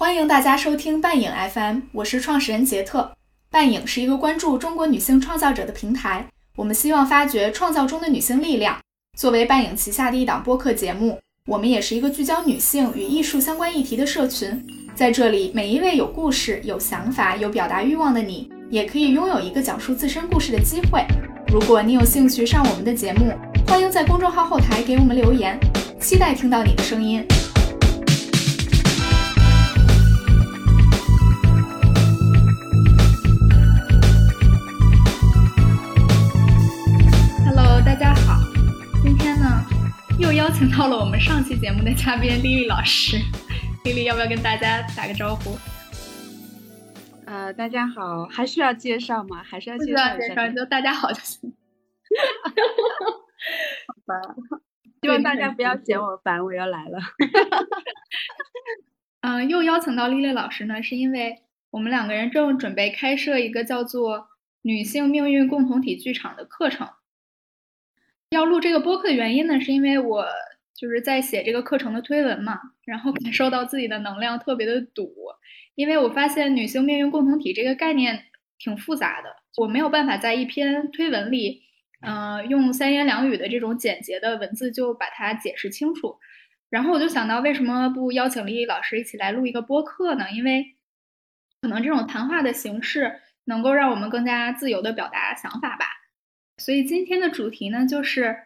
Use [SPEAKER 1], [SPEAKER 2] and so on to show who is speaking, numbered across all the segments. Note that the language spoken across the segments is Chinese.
[SPEAKER 1] 欢迎大家收听半影 FM，我是创始人杰特。半影是一个关注中国女性创造者的平台，我们希望发掘创造中的女性力量。作为半影旗下的一档播客节目，我们也是一个聚焦女性与艺术相关议题的社群。在这里，每一位有故事、有想法、有表达欲望的你，也可以拥有一个讲述自身故事的机会。如果你有兴趣上我们的节目，欢迎在公众号后台给我们留言，期待听到你的声音。邀请到了我们上期节目的嘉宾丽丽老师。丽丽要不要跟大家打个招呼？
[SPEAKER 2] 呃，大家好，还需要介绍吗？还是要介绍？
[SPEAKER 1] 介绍就大家好就行。
[SPEAKER 2] 好吧，希望大家不要嫌我烦，我要来了。
[SPEAKER 1] 嗯，又邀请到丽丽老师呢，是因为我们两个人正准备开设一个叫做“女性命运共同体剧场”的课程。要录这个播客的原因呢，是因为我就是在写这个课程的推文嘛，然后感受到自己的能量特别的堵，因为我发现“女性命运共同体”这个概念挺复杂的，我没有办法在一篇推文里。嗯，用三言两语的这种简洁的文字就把它解释清楚。然后我就想到，为什么不邀请丽丽老师一起来录一个播客呢？因为可能这种谈话的形式能够让我们更加自由的表达想法吧。所以今天的主题呢，就是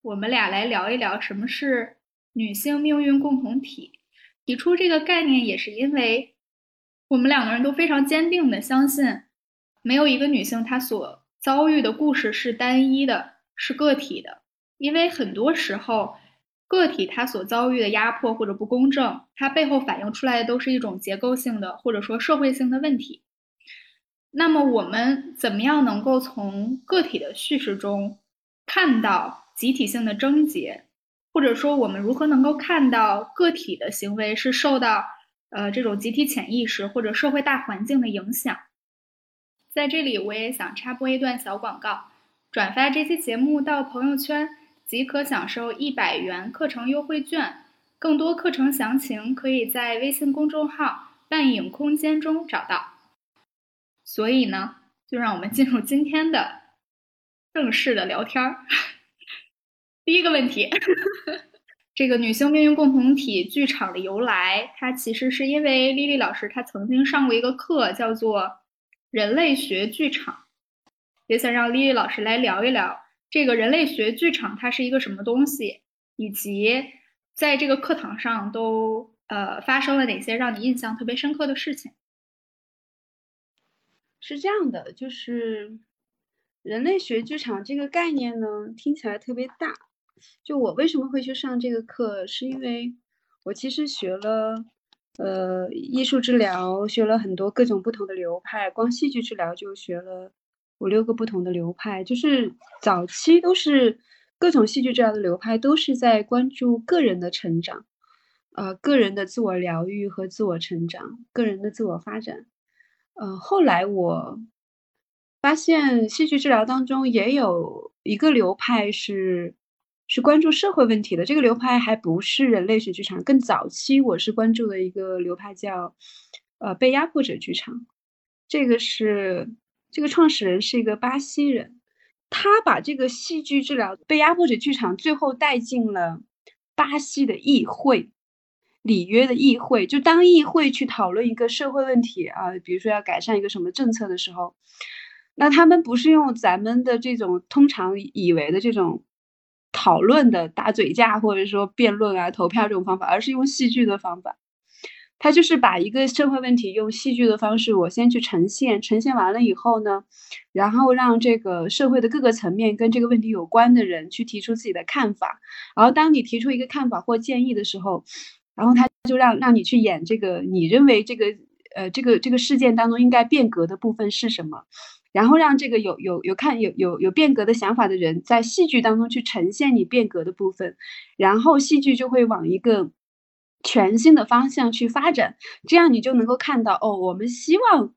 [SPEAKER 1] 我们俩来聊一聊什么是女性命运共同体。提出这个概念也是因为我们两个人都非常坚定的相信，没有一个女性她所。遭遇的故事是单一的，是个体的，因为很多时候，个体他所遭遇的压迫或者不公正，它背后反映出来的都是一种结构性的或者说社会性的问题。那么，我们怎么样能够从个体的叙事中看到集体性的症结，或者说我们如何能够看到个体的行为是受到呃这种集体潜意识或者社会大环境的影响？在这里，我也想插播一段小广告：转发这期节目到朋友圈，即可享受一百元课程优惠券。更多课程详情可以在微信公众号“半影空间”中找到。所以呢，就让我们进入今天的正式的聊天儿。第一个问题，这个女性命运共同体剧场的由来，它其实是因为丽丽老师她曾经上过一个课，叫做。人类学剧场，也想让丽丽老师来聊一聊这个人类学剧场，它是一个什么东西，以及在这个课堂上都呃发生了哪些让你印象特别深刻的事情。
[SPEAKER 2] 是这样的，就是人类学剧场这个概念呢，听起来特别大。就我为什么会去上这个课，是因为我其实学了。呃，艺术治疗学了很多各种不同的流派，光戏剧治疗就学了五六个不同的流派。就是早期都是各种戏剧治疗的流派，都是在关注个人的成长，呃，个人的自我疗愈和自我成长，个人的自我发展。呃，后来我发现戏剧治疗当中也有一个流派是。是关注社会问题的这个流派，还不是人类学剧场。更早期，我是关注的一个流派叫，呃，被压迫者剧场。这个是这个创始人是一个巴西人，他把这个戏剧治疗被压迫者剧场最后带进了巴西的议会，里约的议会。就当议会去讨论一个社会问题啊，比如说要改善一个什么政策的时候，那他们不是用咱们的这种通常以为的这种。讨论的打嘴架，或者说辩论啊、投票这种方法，而是用戏剧的方法。他就是把一个社会问题用戏剧的方式，我先去呈现，呈现完了以后呢，然后让这个社会的各个层面跟这个问题有关的人去提出自己的看法。然后当你提出一个看法或建议的时候，然后他就让让你去演这个你认为这个呃这个这个事件当中应该变革的部分是什么。然后让这个有有有看有有有变革的想法的人在戏剧当中去呈现你变革的部分，然后戏剧就会往一个全新的方向去发展，这样你就能够看到哦，我们希望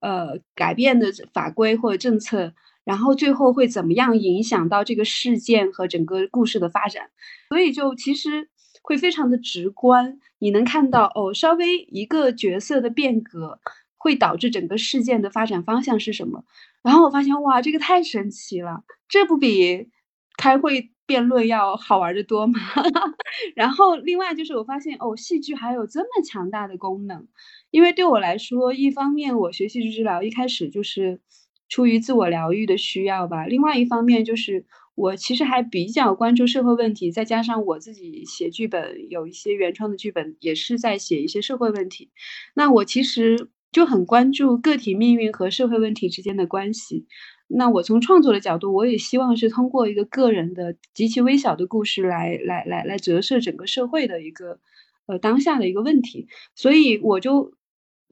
[SPEAKER 2] 呃改变的法规或者政策，然后最后会怎么样影响到这个事件和整个故事的发展。所以就其实会非常的直观，你能看到哦，稍微一个角色的变革会导致整个事件的发展方向是什么。然后我发现哇，这个太神奇了，这不比开会辩论要好玩的多吗？然后另外就是我发现哦，戏剧还有这么强大的功能，因为对我来说，一方面我学戏剧治疗一开始就是出于自我疗愈的需要吧，另外一方面就是。我其实还比较关注社会问题，再加上我自己写剧本，有一些原创的剧本也是在写一些社会问题。那我其实就很关注个体命运和社会问题之间的关系。那我从创作的角度，我也希望是通过一个个人的极其微小的故事来来来来折射整个社会的一个呃当下的一个问题。所以我就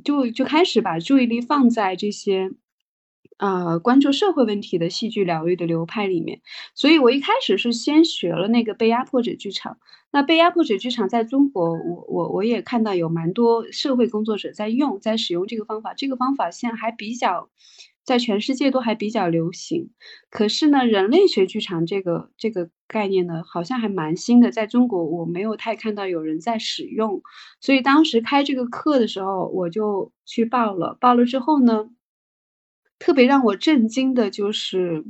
[SPEAKER 2] 就就开始把注意力放在这些。啊，关注社会问题的戏剧疗愈的流派里面，所以我一开始是先学了那个被压迫者剧场。那被压迫者剧场在中国，我我我也看到有蛮多社会工作者在用，在使用这个方法。这个方法现在还比较，在全世界都还比较流行。可是呢，人类学剧场这个这个概念呢，好像还蛮新的，在中国我没有太看到有人在使用。所以当时开这个课的时候，我就去报了。报了之后呢？特别让我震惊的就是，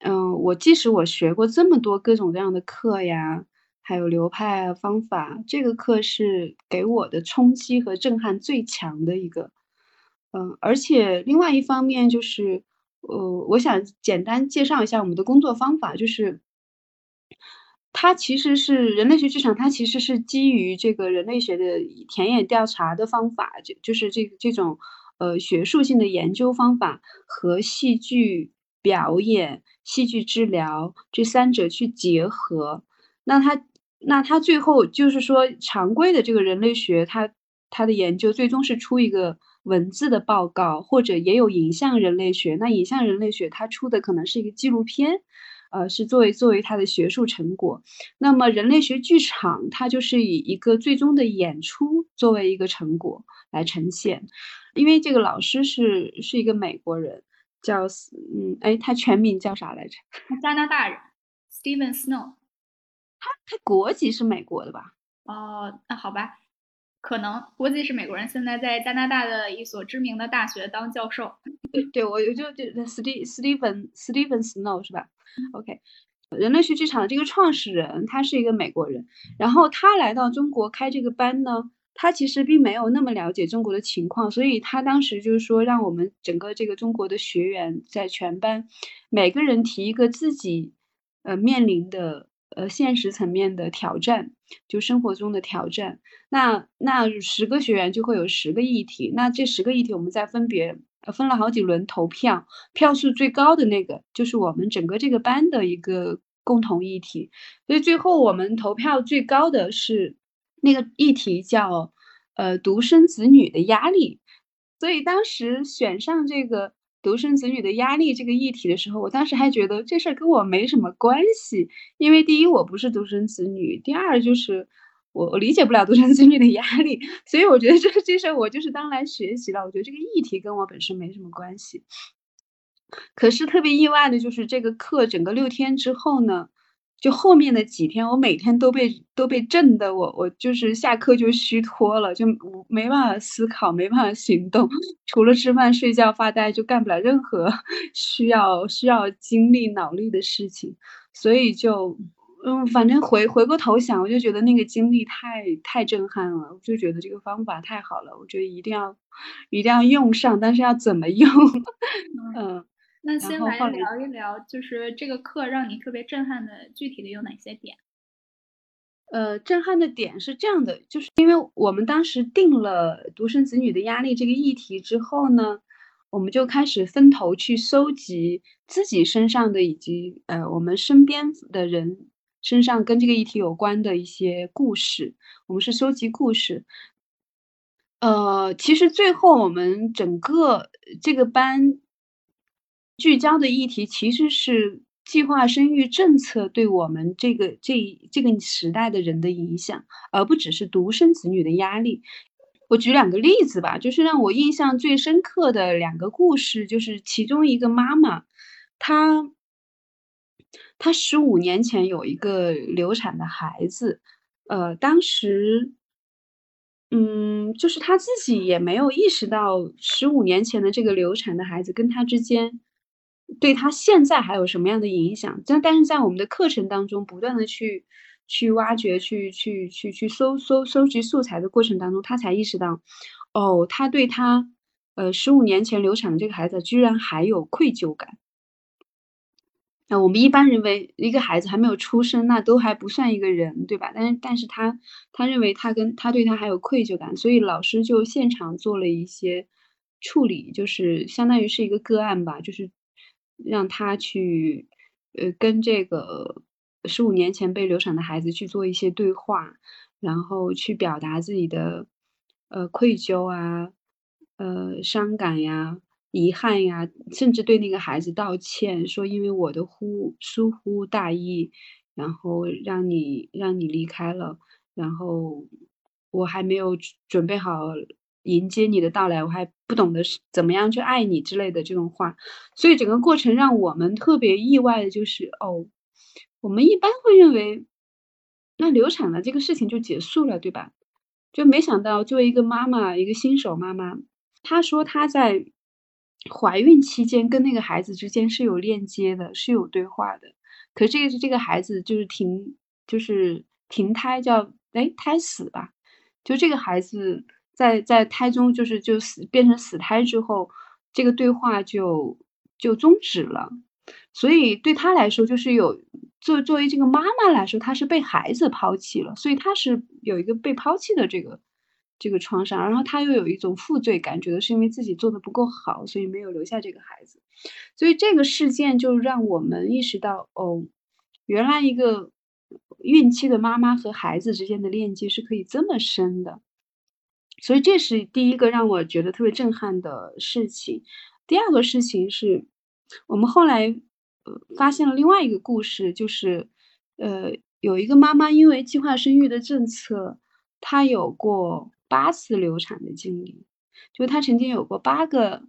[SPEAKER 2] 嗯，我即使我学过这么多各种各样的课呀，还有流派啊方法，这个课是给我的冲击和震撼最强的一个。嗯，而且另外一方面就是，呃，我想简单介绍一下我们的工作方法，就是它其实是人类学剧场，它其实是基于这个人类学的田野调查的方法，就就是这这种。呃，学术性的研究方法和戏剧表演、戏剧治疗这三者去结合，那他那他最后就是说，常规的这个人类学，它它的研究最终是出一个文字的报告，或者也有影像人类学。那影像人类学它出的可能是一个纪录片，呃，是作为作为它的学术成果。那么人类学剧场，它就是以一个最终的演出作为一个成果来呈现。因为这个老师是是一个美国人，叫嗯哎，他全名叫啥来着？
[SPEAKER 1] 加拿大人，Steven Snow。
[SPEAKER 2] 他他国籍是美国的吧？
[SPEAKER 1] 哦，那好吧，可能国籍是美国人，现在在加拿大的一所知名的大学当教授。
[SPEAKER 2] 对对，我就就 Ste Steven Steven Snow 是吧？OK，人类学剧场的这个创始人他是一个美国人，然后他来到中国开这个班呢。他其实并没有那么了解中国的情况，所以他当时就是说，让我们整个这个中国的学员在全班每个人提一个自己呃面临的呃现实层面的挑战，就生活中的挑战。那那十个学员就会有十个议题，那这十个议题我们再分别呃分了好几轮投票，票数最高的那个就是我们整个这个班的一个共同议题。所以最后我们投票最高的是。那个议题叫，呃，独生子女的压力。所以当时选上这个独生子女的压力这个议题的时候，我当时还觉得这事儿跟我没什么关系，因为第一我不是独生子女，第二就是我我理解不了独生子女的压力，所以我觉得这这事儿我就是当来学习了。我觉得这个议题跟我本身没什么关系。可是特别意外的就是这个课整个六天之后呢。就后面的几天，我每天都被都被震的，我我就是下课就虚脱了，就没办法思考，没办法行动，除了吃饭睡觉发呆，就干不了任何 需要需要精力脑力的事情。所以就嗯，反正回回过头想，我就觉得那个经历太太震撼了，我就觉得这个方法太好了，我觉得一定要一定要用上，但是要怎么用？嗯。
[SPEAKER 1] 那先来聊一聊，就是这个课让你特别震撼的，具体的有哪些点？
[SPEAKER 2] 呃，震撼的点是这样的，就是因为我们当时定了独生子女的压力这个议题之后呢，我们就开始分头去搜集自己身上的以及呃我们身边的人身上跟这个议题有关的一些故事。我们是收集故事。呃，其实最后我们整个这个班。聚焦的议题其实是计划生育政策对我们这个这这个时代的人的影响，而不只是独生子女的压力。我举两个例子吧，就是让我印象最深刻的两个故事，就是其中一个妈妈，她她十五年前有一个流产的孩子，呃，当时，嗯，就是他自己也没有意识到十五年前的这个流产的孩子跟他之间，对他现在还有什么样的影响。但但是在我们的课程当中，不断的去去挖掘、去去去去搜搜搜集素材的过程当中，他才意识到，哦，他对他，呃，十五年前流产的这个孩子居然还有愧疚感。那我们一般认为一个孩子还没有出生，那都还不算一个人，对吧？但是，但是他他认为他跟他对他还有愧疚感，所以老师就现场做了一些处理，就是相当于是一个个案吧，就是让他去呃跟这个十五年前被流产的孩子去做一些对话，然后去表达自己的呃愧疚啊，呃伤感呀。遗憾呀，甚至对那个孩子道歉，说因为我的忽疏忽大意，然后让你让你离开了，然后我还没有准备好迎接你的到来，我还不懂得是怎么样去爱你之类的这种话，所以整个过程让我们特别意外的就是，哦，我们一般会认为，那流产了这个事情就结束了，对吧？就没想到作为一个妈妈，一个新手妈妈，她说她在。怀孕期间跟那个孩子之间是有链接的，是有对话的。可这个是这个孩子就是停，就是停胎叫哎胎死吧。就这个孩子在在胎中就是就死变成死胎之后，这个对话就就终止了。所以对他来说就是有作作为这个妈妈来说，她是被孩子抛弃了，所以她是有一个被抛弃的这个。这个创伤，然后他又有一种负罪感，觉得是因为自己做的不够好，所以没有留下这个孩子。所以这个事件就让我们意识到，哦，原来一个孕期的妈妈和孩子之间的链接是可以这么深的。所以这是第一个让我觉得特别震撼的事情。第二个事情是，我们后来呃发现了另外一个故事，就是呃有一个妈妈因为计划生育的政策，她有过。八次流产的经历，就她曾经有过八个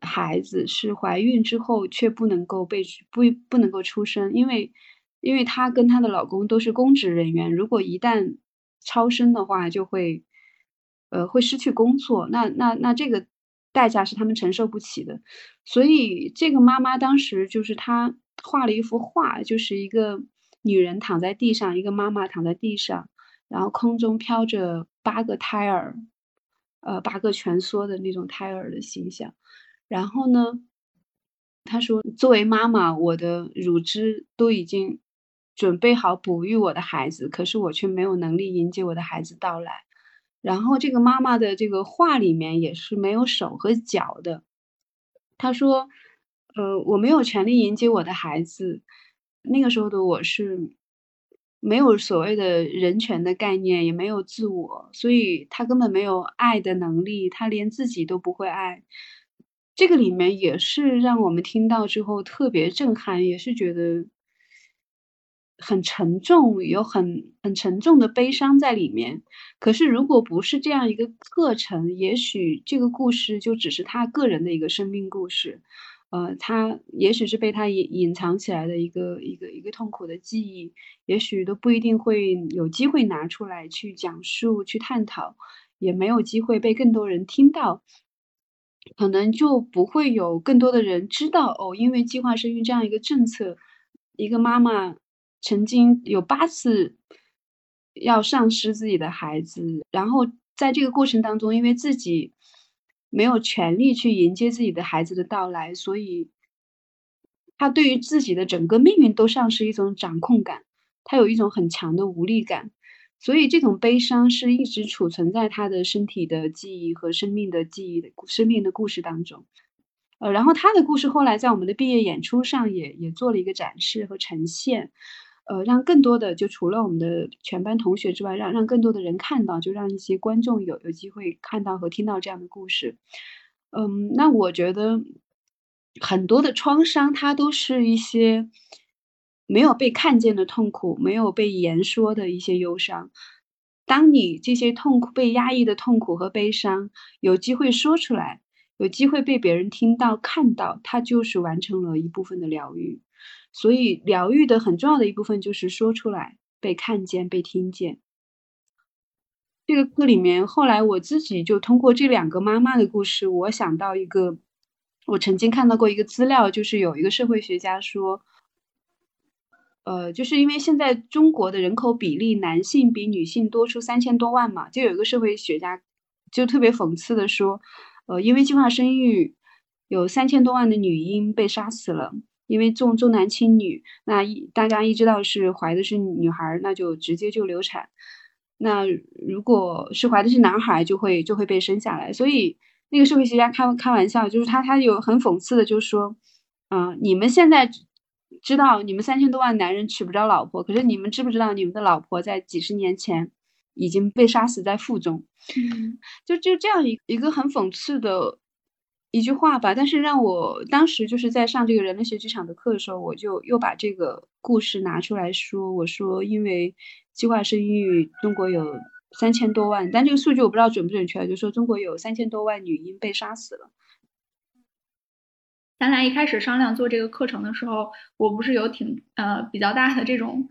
[SPEAKER 2] 孩子是怀孕之后却不能够被不不能够出生，因为因为她跟她的老公都是公职人员，如果一旦超生的话，就会呃会失去工作，那那那这个代价是他们承受不起的，所以这个妈妈当时就是她画了一幅画，就是一个女人躺在地上，一个妈妈躺在地上。然后空中飘着八个胎儿，呃，八个蜷缩的那种胎儿的形象。然后呢，他说：“作为妈妈，我的乳汁都已经准备好哺育我的孩子，可是我却没有能力迎接我的孩子到来。”然后这个妈妈的这个画里面也是没有手和脚的。她说：“呃，我没有权利迎接我的孩子。那个时候的我是。”没有所谓的人权的概念，也没有自我，所以他根本没有爱的能力，他连自己都不会爱。这个里面也是让我们听到之后特别震撼，也是觉得很沉重，有很很沉重的悲伤在里面。可是如果不是这样一个课程，也许这个故事就只是他个人的一个生命故事。呃，他也许是被他隐隐藏起来的一个一个一个痛苦的记忆，也许都不一定会有机会拿出来去讲述、去探讨，也没有机会被更多人听到，可能就不会有更多的人知道哦。因为计划生育这样一个政策，一个妈妈曾经有八次要丧失自己的孩子，然后在这个过程当中，因为自己。没有权利去迎接自己的孩子的到来，所以他对于自己的整个命运都丧失一种掌控感，他有一种很强的无力感，所以这种悲伤是一直储存在他的身体的记忆和生命的记忆的生命的故事当中。呃，然后他的故事后来在我们的毕业演出上也也做了一个展示和呈现。呃，让更多的就除了我们的全班同学之外，让让更多的人看到，就让一些观众有有机会看到和听到这样的故事。嗯，那我觉得很多的创伤，它都是一些没有被看见的痛苦，没有被言说的一些忧伤。当你这些痛苦被压抑的痛苦和悲伤有机会说出来，有机会被别人听到看到，它就是完成了一部分的疗愈。所以，疗愈的很重要的一部分就是说出来，被看见、被听见。这个课里面，后来我自己就通过这两个妈妈的故事，我想到一个，我曾经看到过一个资料，就是有一个社会学家说，呃，就是因为现在中国的人口比例，男性比女性多出三千多万嘛，就有一个社会学家就特别讽刺的说，呃，因为计划生育，有三千多万的女婴被杀死了，因为重重男轻女，那一大家一知道是怀的是女孩，那就直接就流产。那如果是怀的是男孩，就会就会被生下来。所以那个社会学家开开玩笑，就是他他有很讽刺的，就是说，嗯，你们现在知道你们三千多万男人娶不着老婆，可是你们知不知道你们的老婆在几十年前已经被杀死在腹中？
[SPEAKER 1] 嗯，
[SPEAKER 2] 就就这样一一个很讽刺的一句话吧。但是让我当时就是在上这个人类学剧场的课的时候，我就又把这个故事拿出来说，我说因为。计划生育，中国有三千多万，但这个数据我不知道准不准确，就说中国有三千多万女婴被杀死了。
[SPEAKER 1] 咱俩一开始商量做这个课程的时候，我不是有挺呃比较大的这种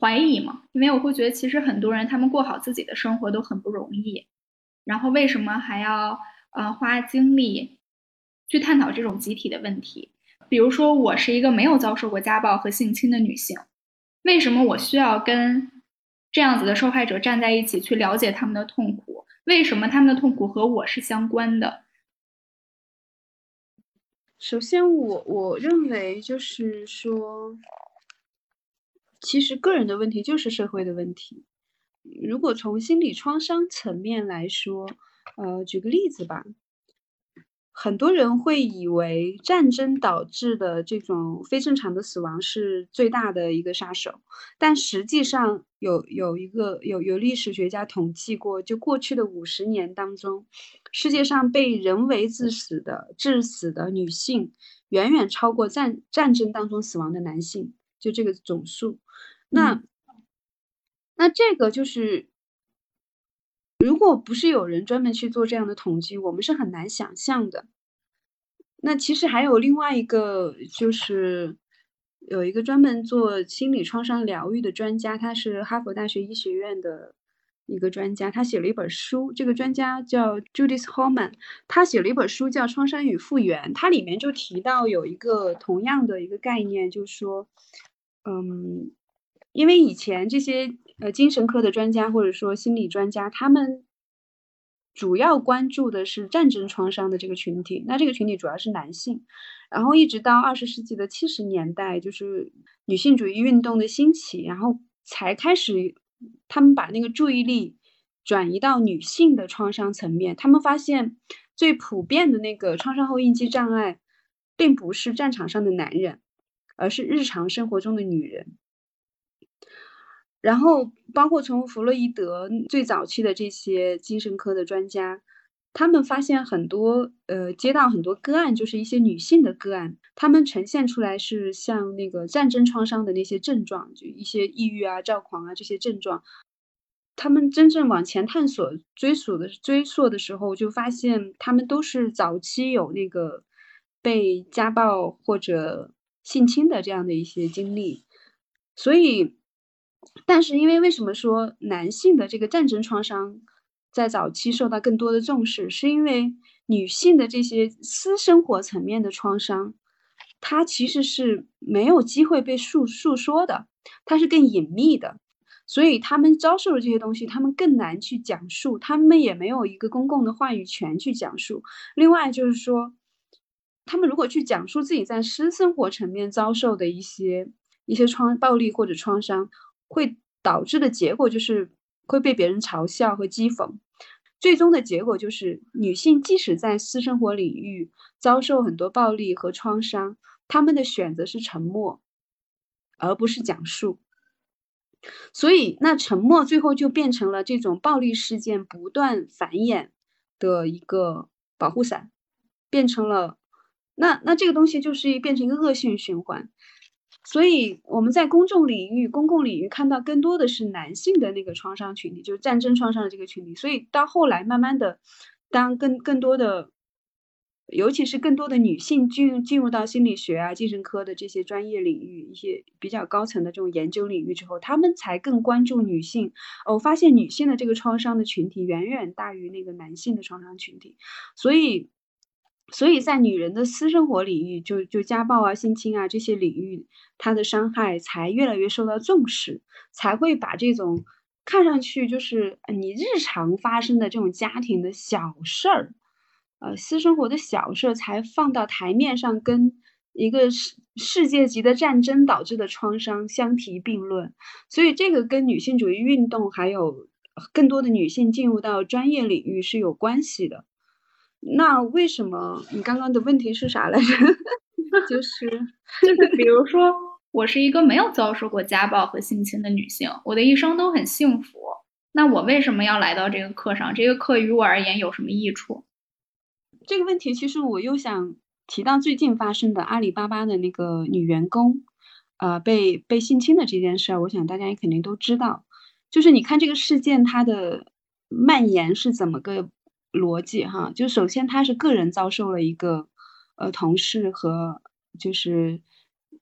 [SPEAKER 1] 怀疑嘛？因为我会觉得，其实很多人他们过好自己的生活都很不容易，然后为什么还要呃花精力去探讨这种集体的问题？比如说，我是一个没有遭受过家暴和性侵的女性，为什么我需要跟？这样子的受害者站在一起去了解他们的痛苦，为什么他们的痛苦和我是相关的？
[SPEAKER 2] 首先，我我认为就是说，其实个人的问题就是社会的问题。如果从心理创伤层面来说，呃，举个例子吧。很多人会以为战争导致的这种非正常的死亡是最大的一个杀手，但实际上有有一个有有历史学家统计过，就过去的五十年当中，世界上被人为致死的致死的女性远远超过战战争当中死亡的男性，就这个总数。那那这个就是。如果不是有人专门去做这样的统计，我们是很难想象的。那其实还有另外一个，就是有一个专门做心理创伤疗愈的专家，他是哈佛大学医学院的一个专家，他写了一本书。这个专家叫 Judith Holman，他写了一本书叫《创伤与复原》，它里面就提到有一个同样的一个概念，就是说，嗯，因为以前这些。呃，精神科的专家或者说心理专家，他们主要关注的是战争创伤的这个群体。那这个群体主要是男性，然后一直到二十世纪的七十年代，就是女性主义运动的兴起，然后才开始他们把那个注意力转移到女性的创伤层面。他们发现最普遍的那个创伤后应激障碍，并不是战场上的男人，而是日常生活中的女人。然后，包括从弗洛伊德最早期的这些精神科的专家，他们发现很多，呃，接到很多个案，就是一些女性的个案，他们呈现出来是像那个战争创伤的那些症状，就一些抑郁啊、躁狂啊这些症状。他们真正往前探索、追溯的追溯的时候，就发现他们都是早期有那个被家暴或者性侵的这样的一些经历，所以。但是，因为为什么说男性的这个战争创伤在早期受到更多的重视，是因为女性的这些私生活层面的创伤，它其实是没有机会被诉诉说的，它是更隐秘的，所以他们遭受的这些东西，他们更难去讲述，他们也没有一个公共的话语权去讲述。另外就是说，他们如果去讲述自己在私生活层面遭受的一些一些创暴力或者创伤。会导致的结果就是会被别人嘲笑和讥讽，最终的结果就是女性即使在私生活领域遭受很多暴力和创伤，她们的选择是沉默，而不是讲述。所以，那沉默最后就变成了这种暴力事件不断繁衍的一个保护伞，变成了那那这个东西就是变成一个恶性循环。所以我们在公众领域、公共领域看到更多的是男性的那个创伤群体，就是战争创伤的这个群体。所以到后来，慢慢的，当更更多的尤其是更多的女性进进入到心理学啊、精神科的这些专业领域，一些比较高层的这种研究领域之后，他们才更关注女性。我发现女性的这个创伤的群体远远大于那个男性的创伤群体，所以，所以在女人的私生活领域，就就家暴啊、性侵啊这些领域，她的伤害才越来越受到重视，才会把这种看上去就是你日常发生的这种家庭的小事儿。呃，私生活的小事儿才放到台面上，跟一个世世界级的战争导致的创伤相提并论，所以这个跟女性主义运动还有更多的女性进入到专业领域是有关系的。那为什么你刚刚的问题是啥来着？就是
[SPEAKER 1] 就是比如说，我是一个没有遭受过家暴和性侵的女性，我的一生都很幸福，那我为什么要来到这个课上？这个课于我而言有什么益处？
[SPEAKER 2] 这个问题其实我又想提到最近发生的阿里巴巴的那个女员工，呃，被被性侵的这件事儿，我想大家也肯定都知道。就是你看这个事件它的蔓延是怎么个逻辑哈？就首先他是个人遭受了一个呃同事和就是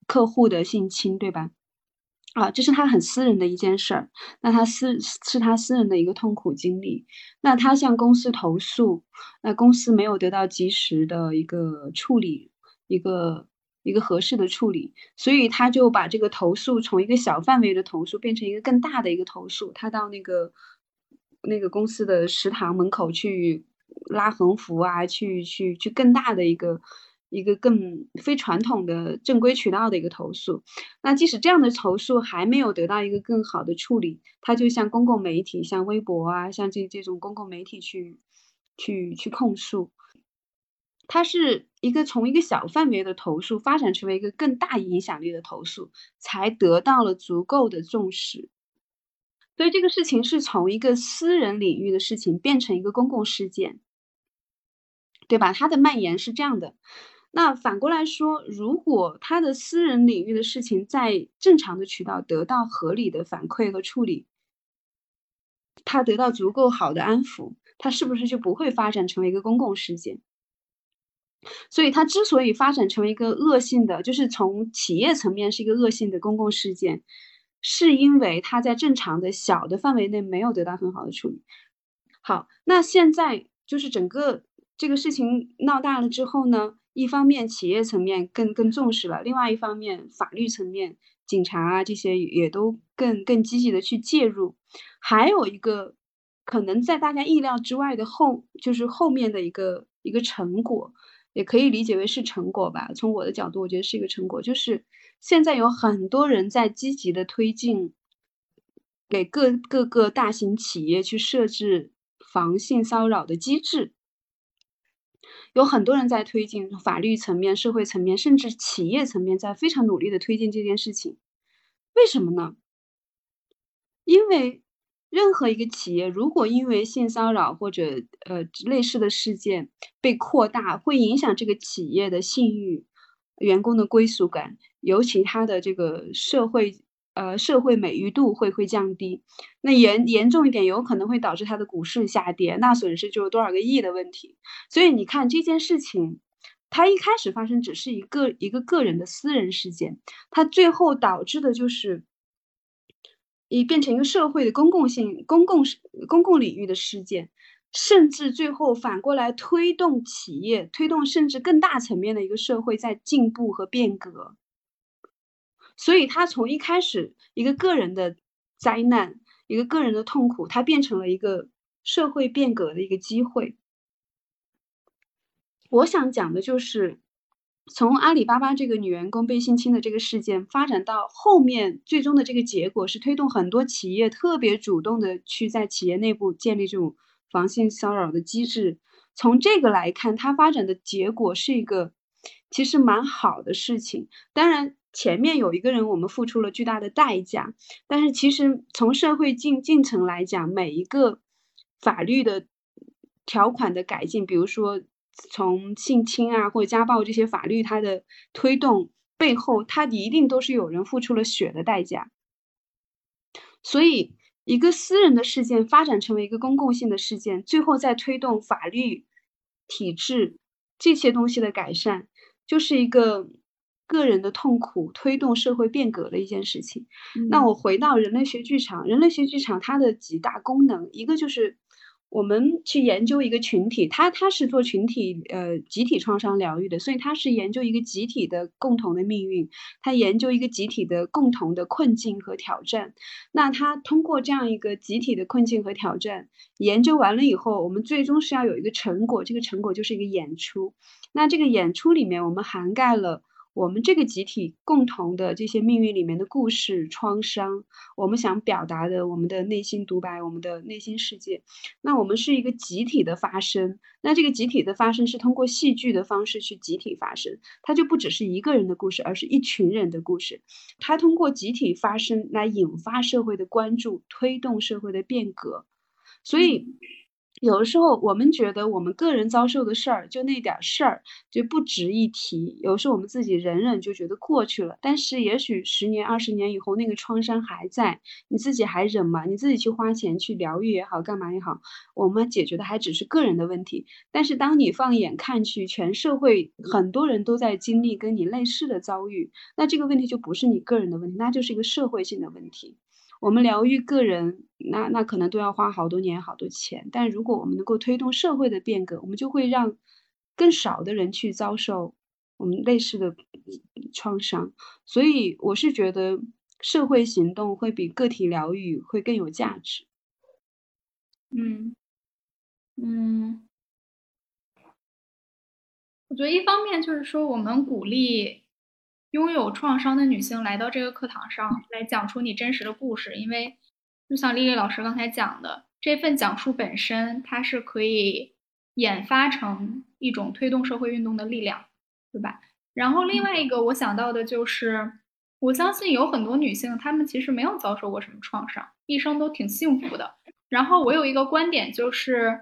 [SPEAKER 2] 客户的性侵，对吧？啊，这是他很私人的一件事儿，那他私是他私人的一个痛苦经历，那他向公司投诉，那公司没有得到及时的一个处理，一个一个合适的处理，所以他就把这个投诉从一个小范围的投诉变成一个更大的一个投诉，他到那个那个公司的食堂门口去拉横幅啊，去去去更大的一个。一个更非传统的正规渠道的一个投诉，那即使这样的投诉还没有得到一个更好的处理，他就向公共媒体，像微博啊，像这这种公共媒体去去去控诉，它是一个从一个小范围的投诉发展成为一个更大影响力的投诉，才得到了足够的重视。所以这个事情是从一个私人领域的事情变成一个公共事件，对吧？它的蔓延是这样的。那反过来说，如果他的私人领域的事情在正常的渠道得到合理的反馈和处理，他得到足够好的安抚，他是不是就不会发展成为一个公共事件？所以，他之所以发展成为一个恶性的，就是从企业层面是一个恶性的公共事件，是因为他在正常的小的范围内没有得到很好的处理。好，那现在就是整个这个事情闹大了之后呢？一方面，企业层面更更重视了；另外一方面，法律层面，警察啊这些也都更更积极的去介入。还有一个可能在大家意料之外的后，就是后面的一个一个成果，也可以理解为是成果吧。从我的角度，我觉得是一个成果，就是现在有很多人在积极的推进，给各各个大型企业去设置防性骚扰的机制。有很多人在推进法律层面、社会层面，甚至企业层面，在非常努力的推进这件事情。为什么呢？因为任何一个企业，如果因为性骚扰或者呃类似的事件被扩大，会影响这个企业的信誉、员工的归属感，尤其他的这个社会。呃，社会美誉度会会降低，那严严重一点，有可能会导致它的股市下跌，那损失就是多少个亿的问题。所以你看这件事情，它一开始发生只是一个一个个人的私人事件，它最后导致的就是一变成一个社会的公共性、公共公共领域的事件，甚至最后反过来推动企业、推动甚至更大层面的一个社会在进步和变革。所以，他从一开始一个个人的灾难，一个个人的痛苦，它变成了一个社会变革的一个机会。我想讲的就是，从阿里巴巴这个女员工被性侵的这个事件发展到后面，最终的这个结果是推动很多企业特别主动的去在企业内部建立这种防性骚扰的机制。从这个来看，它发展的结果是一个其实蛮好的事情。当然。前面有一个人，我们付出了巨大的代价，但是其实从社会进进程来讲，每一个法律的条款的改进，比如说从性侵啊或者家暴这些法律，它的推动背后，它一定都是有人付出了血的代价。所以，一个私人的事件发展成为一个公共性的事件，最后再推动法律体制这些东西的改善，就是一个个人的痛苦推动社会变革的一件事情。那我回到人类学剧场，人类学剧场它的几大功能，一个就是。我们去研究一个群体，他他是做群体呃集体创伤疗愈的，所以他是研究一个集体的共同的命运，他研究一个集体的共同的困境和挑战。那他通过这样一个集体的困境和挑战，研究完了以后，我们最终是要有一个成果，这个成果就是一个演出。那这个演出里面，我们涵盖了。我们这个集体共同的这些命运里面的故事、创伤，我们想表达的我们的内心独白、我们的内心世界，那我们是一个集体的发生。那这个集体的发生是通过戏剧的方式去集体发生，它就不只是一个人的故事，而是一群人的故事。它通过集体发生来引发社会的关注，推动社会的变革。所以。有的时候，我们觉得我们个人遭受的事儿，就那点事儿，就不值一提。有时候我们自己忍忍就觉得过去了，但是也许十年、二十年以后，那个创伤还在，你自己还忍吗？你自己去花钱去疗愈也好，干嘛也好，我们解决的还只是个人的问题。但是当你放眼看去，全社会很多人都在经历跟你类似的遭遇，那这个问题就不是你个人的问题，那就是一个社会性的问题。我们疗愈个人，那那可能都要花好多年、好多钱。但如果我们能够推动社会的变革，我们就会让更少的人去遭受我们类似的创伤。所以，我是觉得社会行动会比个体疗愈会更有价值。
[SPEAKER 1] 嗯嗯，我觉得一方面就是说，我们鼓励。拥有创伤的女性来到这个课堂上来讲出你真实的故事，因为就像丽丽老师刚才讲的，这份讲述本身它是可以演发成一种推动社会运动的力量，对吧？然后另外一个我想到的就是，我相信有很多女性她们其实没有遭受过什么创伤，一生都挺幸福的。然后我有一个观点就是，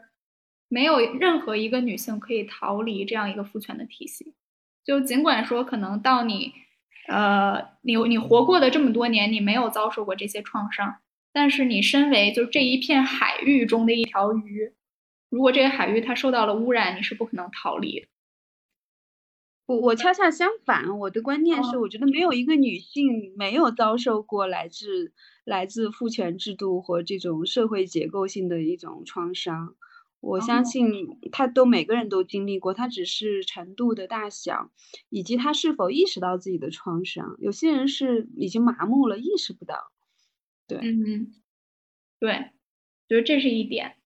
[SPEAKER 1] 没有任何一个女性可以逃离这样一个父权的体系，就尽管说可能到你。呃，你你活过的这么多年，你没有遭受过这些创伤，但是你身为就这一片海域中的一条鱼，如果这个海域它受到了污染，你是不可能逃离的。
[SPEAKER 2] 我我恰恰相反，我的观念是，我觉得没有一个女性没有遭受过来自来自父权制度和这种社会结构性的一种创伤。我相信他都每个人都经历过，他只是程度的大小，以及他是否意识到自己的创伤。有些人是已经麻木了，意识不到。对，
[SPEAKER 1] 嗯，对，觉得这是一点。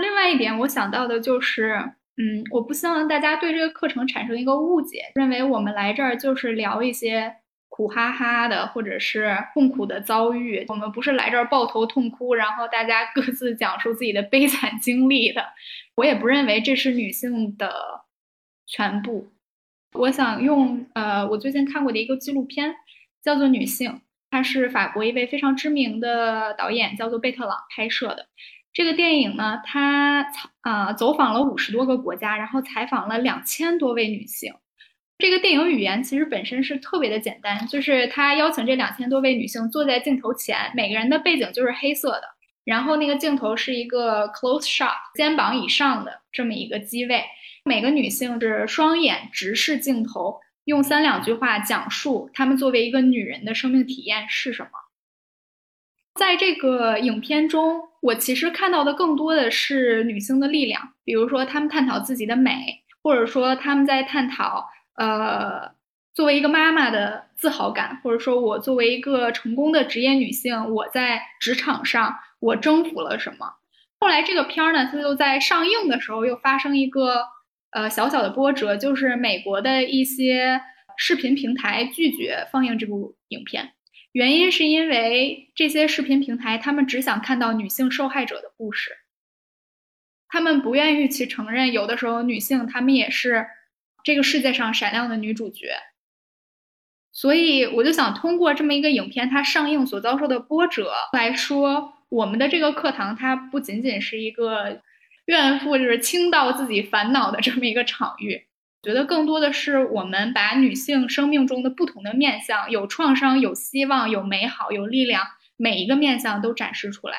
[SPEAKER 1] 另外一点，我想到的就是，嗯，我不希望大家对这个课程产生一个误解，认为我们来这儿就是聊一些。苦哈哈的，或者是痛苦的遭遇，我们不是来这儿抱头痛哭，然后大家各自讲述自己的悲惨经历的。我也不认为这是女性的全部。我想用呃，我最近看过的一个纪录片，叫做《女性》，它是法国一位非常知名的导演叫做贝特朗拍摄的。这个电影呢，他啊走访了五十多个国家，然后采访了两千多位女性。这个电影语言其实本身是特别的简单，就是他邀请这两千多位女性坐在镜头前，每个人的背景就是黑色的，然后那个镜头是一个 close shot，肩膀以上的这么一个机位，每个女性是双眼直视镜头，用三两句话讲述她们作为一个女人的生命体验是什么。在这个影片中，我其实看到的更多的是女性的力量，比如说她们探讨自己的美，或者说她们在探讨。呃，作为一个妈妈的自豪感，或者说我作为一个成功的职业女性，我在职场上我征服了什么？后来这个片儿呢，它就在上映的时候又发生一个呃小小的波折，就是美国的一些视频平台拒绝放映这部影片，原因是因为这些视频平台他们只想看到女性受害者的故事，他们不愿意去承认有的时候女性她们也是。这个世界上闪亮的女主角，所以我就想通过这么一个影片，它上映所遭受的波折来说，我们的这个课堂它不仅仅是一个怨妇就是倾倒自己烦恼的这么一个场域，觉得更多的是我们把女性生命中的不同的面相，有创伤、有希望、有美好、有力量，每一个面相都展示出来。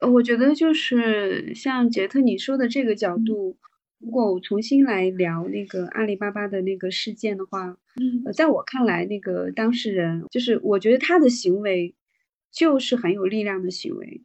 [SPEAKER 2] 呃，我觉得就是像杰特你说的这个角度。如果我重新来聊那个阿里巴巴的那个事件的话，
[SPEAKER 1] 嗯，
[SPEAKER 2] 呃，在我看来，那个当事人就是我觉得他的行为就是很有力量的行为。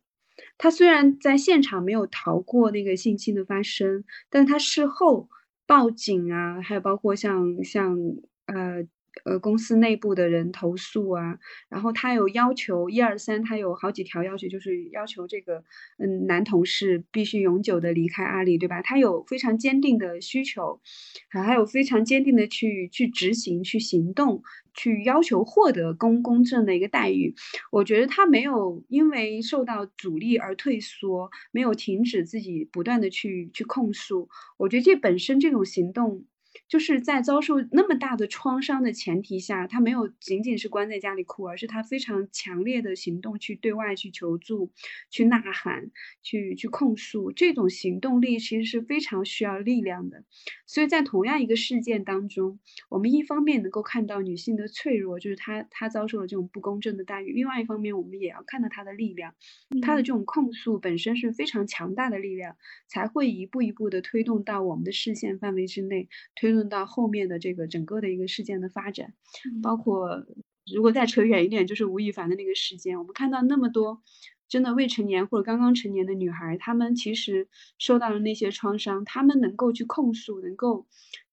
[SPEAKER 2] 他虽然在现场没有逃过那个性侵的发生，但他事后报警啊，还有包括像像呃。呃，公司内部的人投诉啊，然后他有要求一二三，他有好几条要求，就是要求这个嗯男同事必须永久的离开阿里，对吧？他有非常坚定的需求，还有非常坚定的去去执行、去行动、去要求获得公公正的一个待遇。我觉得他没有因为受到阻力而退缩，没有停止自己不断的去去控诉。我觉得这本身这种行动。就是在遭受那么大的创伤的前提下，他没有仅仅是关在家里哭，而是他非常强烈的行动去对外去求助、去呐喊、去去控诉。这种行动力其实是非常需要力量的。所以在同样一个事件当中，我们一方面能够看到女性的脆弱，就是她她遭受了这种不公正的待遇；另外一方面，我们也要看到她的力量，她的这种控诉本身是非常强大的力量，才会一步一步的推动到我们的视线范围之内，推动。到后面的这个整个的一个事件的发展，包括如果再扯远一点，就是吴亦凡的那个事件，我们看到那么多真的未成年或者刚刚成年的女孩，她们其实受到了那些创伤，她们能够去控诉，能够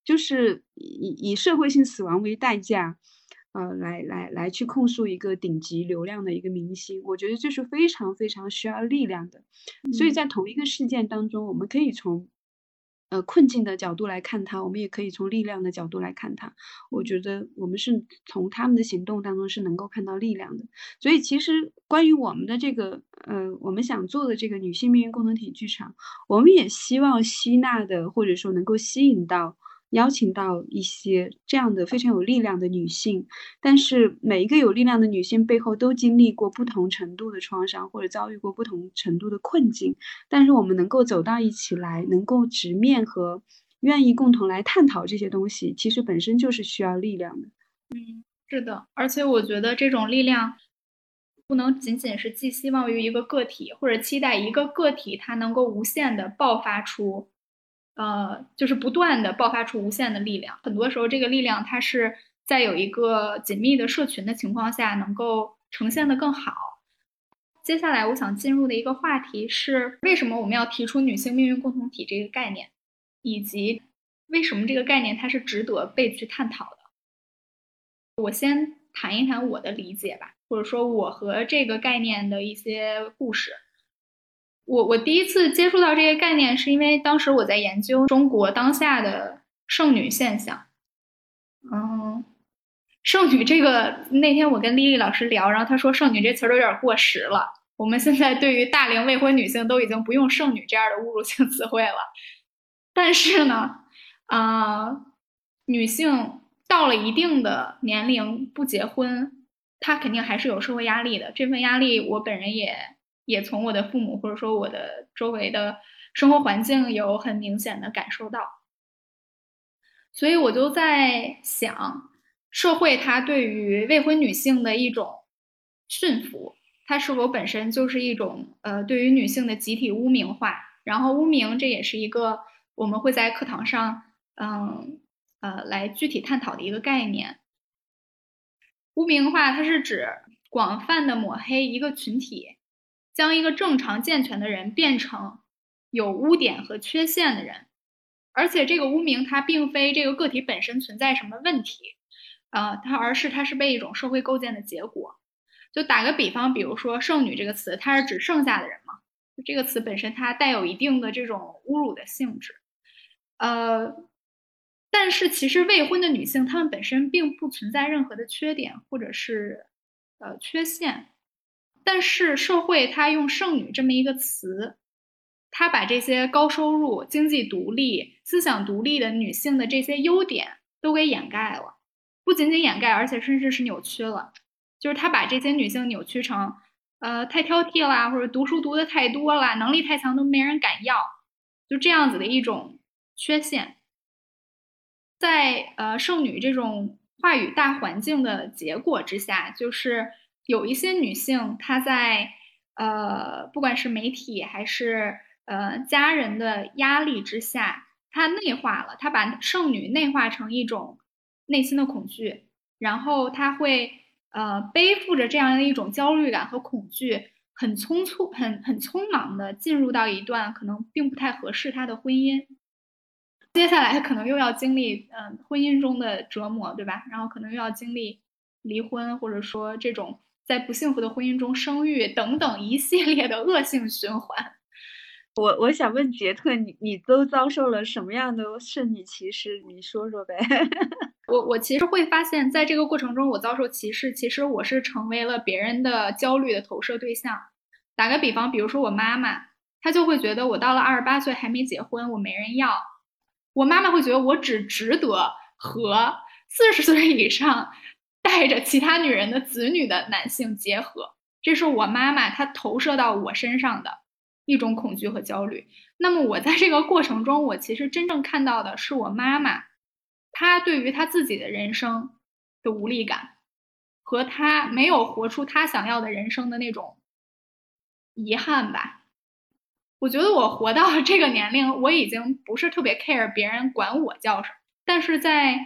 [SPEAKER 2] 就是以以社会性死亡为代价，呃，来来来去控诉一个顶级流量的一个明星，我觉得这是非常非常需要力量的。所以在同一个事件当中，我们可以从。呃，困境的角度来看它，我们也可以从力量的角度来看它。我觉得我们是从他们的行动当中是能够看到力量的。所以，其实关于我们的这个，呃，我们想做的这个女性命运共同体剧场，我们也希望吸纳的，或者说能够吸引到。邀请到一些这样的非常有力量的女性，但是每一个有力量的女性背后都经历过不同程度的创伤，或者遭遇过不同程度的困境。但是我们能够走到一起来，能够直面和愿意共同来探讨这些东西，其实本身就是需要力量的。
[SPEAKER 1] 嗯，是的，而且我觉得这种力量不能仅仅是寄希望于一个个体，或者期待一个个体它能够无限的爆发出。呃，就是不断的爆发出无限的力量。很多时候，这个力量它是在有一个紧密的社群的情况下，能够呈现的更好。接下来，我想进入的一个话题是，为什么我们要提出女性命运共同体这个概念，以及为什么这个概念它是值得被去探讨的。我先谈一谈我的理解吧，或者说我和这个概念的一些故事。我我第一次接触到这些概念，是因为当时我在研究中国当下的剩女现象。嗯，剩女这个那天我跟丽丽老师聊，然后她说剩女这词儿有点过时了。我们现在对于大龄未婚女性都已经不用剩女这样的侮辱性词汇了。但是呢，啊，女性到了一定的年龄不结婚，她肯定还是有社会压力的。这份压力我本人也。也从我的父母或者说我的周围的生活环境有很明显的感受到，所以我就在想，社会它对于未婚女性的一种驯服，它是否本身就是一种呃对于女性的集体污名化？然后污名这也是一个我们会在课堂上嗯呃来具体探讨的一个概念。污名化它是指广泛的抹黑一个群体。将一个正常健全的人变成有污点和缺陷的人，而且这个污名它并非这个个体本身存在什么问题，啊，它而是它是被一种社会构建的结果。就打个比方，比如说“剩女”这个词，它是指剩下的人嘛？这个词本身它带有一定的这种侮辱的性质，呃，但是其实未婚的女性她们本身并不存在任何的缺点或者是呃缺陷。但是社会它用“剩女”这么一个词，它把这些高收入、经济独立、思想独立的女性的这些优点都给掩盖了，不仅仅掩盖，而且甚至是扭曲了。就是他把这些女性扭曲成，呃，太挑剔啦，或者读书读的太多啦，能力太强都没人敢要，就这样子的一种缺陷。在呃“剩女”这种话语大环境的结果之下，就是。有一些女性，她在呃，不管是媒体还是呃家人的压力之下，她内化了，她把剩女内化成一种内心的恐惧，然后他会呃背负着这样的一种焦虑感和恐惧，很匆促、很很匆忙的进入到一段可能并不太合适她的婚姻。接下来可能又要经历嗯婚姻中的折磨，对吧？然后可能又要经历离婚，或者说这种在不幸福的婚姻中生育等等一系列的恶性循环。
[SPEAKER 2] 我我想问杰特，你你都遭受了什么样的剩女歧视？你说说呗。
[SPEAKER 1] 我我其实会发现，在这个过程中，我遭受歧视，其实我是成为了别人的焦虑的投射对象。打个比方，比如说我妈妈，她就会觉得我到了二十八岁还没结婚，我没人要。我妈妈会觉得我只值得和四十岁以上带着其他女人的子女的男性结合。这是我妈妈她投射到我身上的。一种恐惧和焦虑。那么我在这个过程中，我其实真正看到的是我妈妈，她对于她自己的人生的无力感，和她没有活出她想要的人生的那种遗憾吧。我觉得我活到这个年龄，我已经不是特别 care 别人管我叫什么，但是在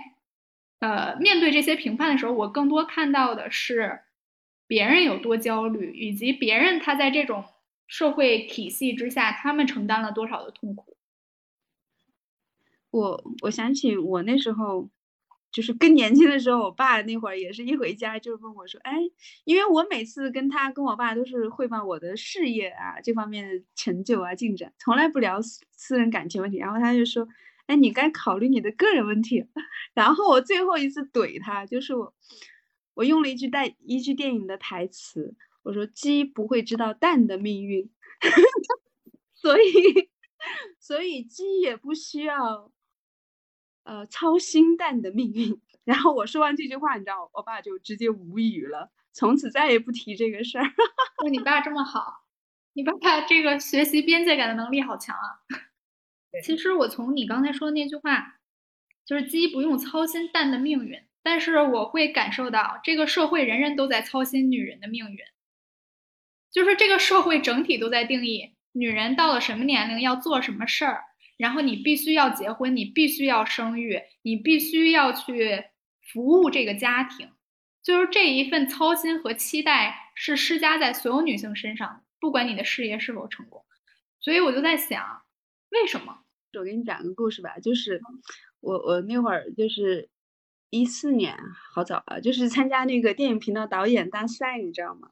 [SPEAKER 1] 呃面对这些评判的时候，我更多看到的是别人有多焦虑，以及别人他在这种。社会体系之下，他们承担了多少的痛苦？
[SPEAKER 2] 我我想起我那时候，就是更年轻的时候，我爸那会儿也是一回家就问我说：“哎，因为我每次跟他跟我爸都是汇报我的事业啊这方面的成就啊进展，从来不聊私人感情问题。”然后他就说：“哎，你该考虑你的个人问题。”然后我最后一次怼他，就是我我用了一句带一句电影的台词。我说鸡不会知道蛋的命运，所以所以鸡也不需要呃操心蛋的命运。然后我说完这句话，你知道，我爸就直接无语了，从此再也不提这个事儿。
[SPEAKER 1] 你爸这么好，你爸爸这个学习边界感的能力好强啊。其实我从你刚才说的那句话，就是鸡不用操心蛋的命运，但是我会感受到这个社会人人都在操心女人的命运。就是这个社会整体都在定义女人到了什么年龄要做什么事儿，然后你必须要结婚，你必须要生育，你必须要去服务这个家庭。就是这一份操心和期待是施加在所有女性身上，不管你的事业是否成功。所以我就在想，为什么？
[SPEAKER 2] 我给你讲个故事吧，就是我我那会儿就是一四年，好早啊，就是参加那个电影频道导演大赛，你知道吗？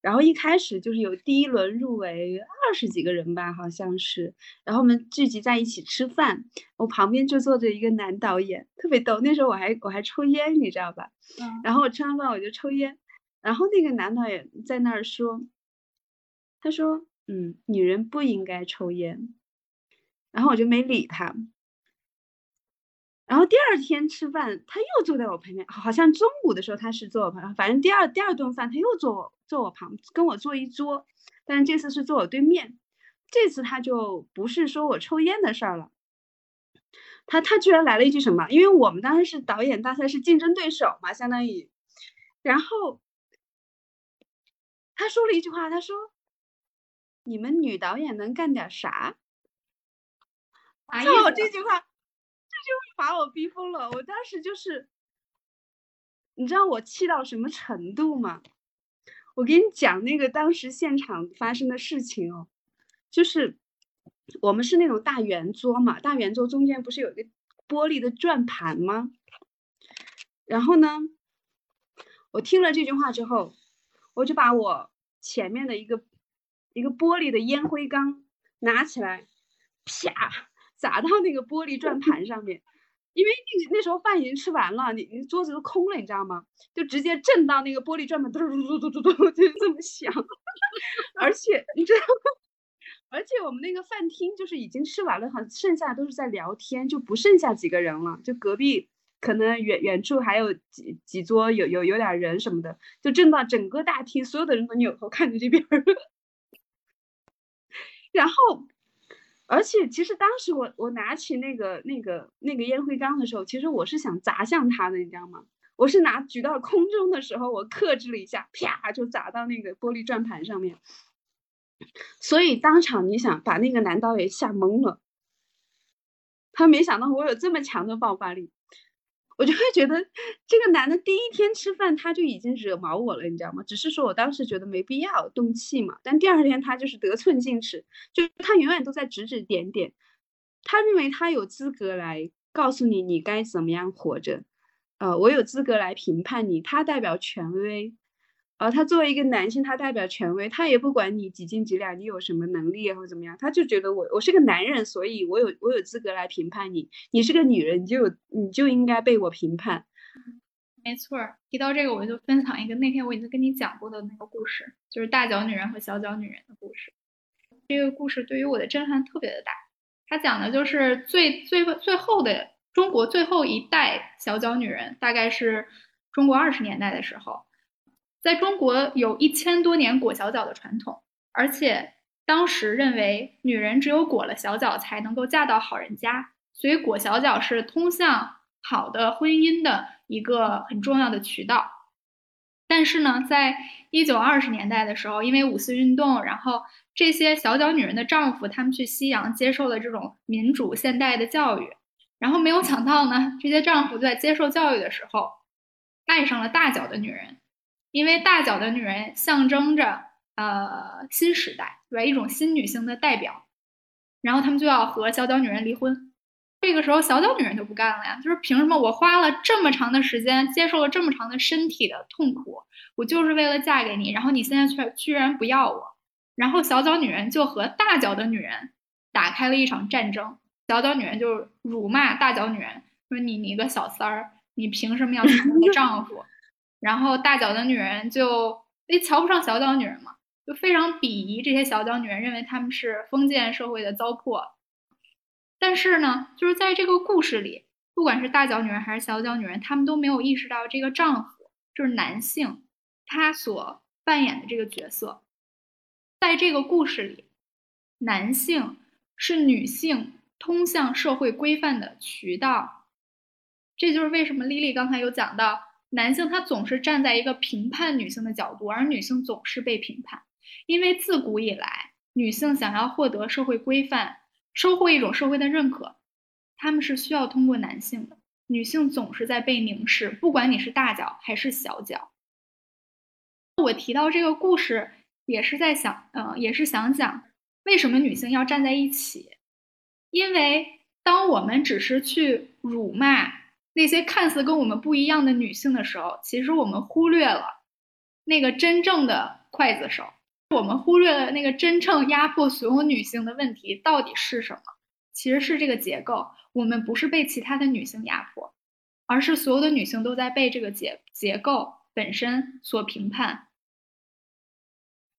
[SPEAKER 2] 然后一开始就是有第一轮入围二十几个人吧，好像是。然后我们聚集在一起吃饭，我旁边就坐着一个男导演，特别逗。那时候我还我还抽烟，你知道吧？嗯。然后我吃完饭我就抽烟，然后那个男导演在那儿说，他说：“嗯，女人不应该抽烟。”然后我就没理他。然后第二天吃饭，他又坐在我旁边，好像中午的时候他是坐我旁边，反正第二第二顿饭他又坐我坐我旁，跟我坐一桌，但是这次是坐我对面，这次他就不是说我抽烟的事儿了，他他居然来了一句什么？因为我们当时是导演大赛是竞争对手嘛，相当于，然后他说了一句话，他说：“你们女导演能干点啥？”操，这句话。这句话把我逼疯了。我当时就是，你知道我气到什么程度吗？我给你讲那个当时现场发生的事情哦，就是我们是那种大圆桌嘛，大圆桌中间不是有一个玻璃的转盘吗？然后呢，我听了这句话之后，我就把我前面的一个一个玻璃的烟灰缸拿起来，啪。砸到那个玻璃转盘上面，因为那那时候饭已经吃完了，你你桌子都空了，你知道吗？就直接震到那个玻璃转盘，嘟嘟嘟嘟嘟嘟，就是这么响。而且你知道吗？而且我们那个饭厅就是已经吃完了，好剩下都是在聊天，就不剩下几个人了。就隔壁可能远远处还有几几桌有有有点人什么的，就震到整个大厅所有的人都扭头看着这边。然后。而且其实当时我我拿起那个那个那个烟灰缸的时候，其实我是想砸向他的，你知道吗？我是拿举到空中的时候，我克制了一下，啪就砸到那个玻璃转盘上面。所以当场你想把那个男导演吓懵了，他没想到我有这么强的爆发力，我就会觉得这个男的第一天吃饭他就已经惹毛我了，你知道吗？只是说我当时觉得没必要动气嘛，但第二天他就是得寸进尺，就他永远都在指指点点，他认为他有资格来告诉你你该怎么样活着，呃，我有资格来评判你，他代表权威。呃，他作为一个男性，他代表权威，他也不管你几斤几两，你有什么能力或者怎么样，他就觉得我我是个男人，所以我有我有资格来评判你。你是个女人，你就有你就应该被我评判。
[SPEAKER 1] 没错，提到这个，我就分享一个那天我已经跟你讲过的那个故事，就是大脚女人和小脚女人的故事。这个故事对于我的震撼特别的大，它讲的就是最最最后的中国最后一代小脚女人，大概是中国二十年代的时候。在中国有一千多年裹小脚的传统，而且当时认为女人只有裹了小脚才能够嫁到好人家，所以裹小脚是通向好的婚姻的一个很重要的渠道。但是呢，在一九二十年代的时候，因为五四运动，然后这些小脚女人的丈夫他们去西洋接受了这种民主现代的教育，然后没有想到呢，这些丈夫在接受教育的时候爱上了大脚的女人。因为大脚的女人象征着呃新时代，对吧？一种新女性的代表，然后他们就要和小脚女人离婚。这个时候，小脚女人就不干了呀，就是凭什么我花了这么长的时间，接受了这么长的身体的痛苦，我就是为了嫁给你，然后你现在却居然不要我？然后小脚女人就和大脚的女人打开了一场战争。小脚女人就辱骂大脚女人，说你你个小三儿，你凭什么要抢我丈夫？然后大脚的女人就诶瞧不上小脚女人嘛，就非常鄙夷这些小脚女人，认为她们是封建社会的糟粕。但是呢，就是在这个故事里，不管是大脚女人还是小脚女人，她们都没有意识到这个丈夫就是男性，他所扮演的这个角色，在这个故事里，男性是女性通向社会规范的渠道。这就是为什么莉莉刚才有讲到。男性他总是站在一个评判女性的角度，而女性总是被评判，因为自古以来，女性想要获得社会规范，收获一种社会的认可，他们是需要通过男性的。女性总是在被凝视，不管你是大脚还是小脚。我提到这个故事，也是在想，嗯，也是想讲为什么女性要站在一起，因为当我们只是去辱骂。那些看似跟我们不一样的女性的时候，其实我们忽略了那个真正的刽子手，我们忽略了那个真正压迫所有女性的问题到底是什么？其实是这个结构。我们不是被其他的女性压迫，而是所有的女性都在被这个结结构本身所评判。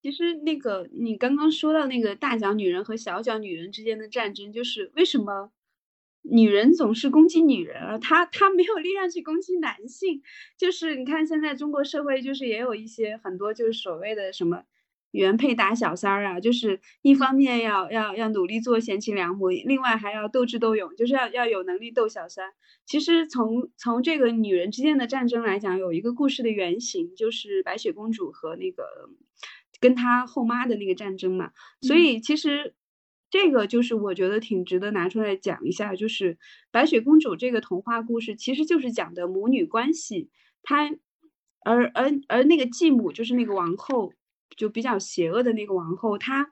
[SPEAKER 2] 其实，那个你刚刚说到那个大脚女人和小脚女人之间的战争，就是为什么？女人总是攻击女人，而她她没有力量去攻击男性。就是你看现在中国社会，就是也有一些很多就是所谓的什么原配打小三儿啊，就是一方面要要要努力做贤妻良母，另外还要斗智斗勇，就是要要有能力斗小三。其实从从这个女人之间的战争来讲，有一个故事的原型，就是白雪公主和那个跟她后妈的那个战争嘛。所以其实。这个就是我觉得挺值得拿出来讲一下，就是白雪公主这个童话故事，其实就是讲的母女关系。她，而而而那个继母就是那个王后，就比较邪恶的那个王后，她。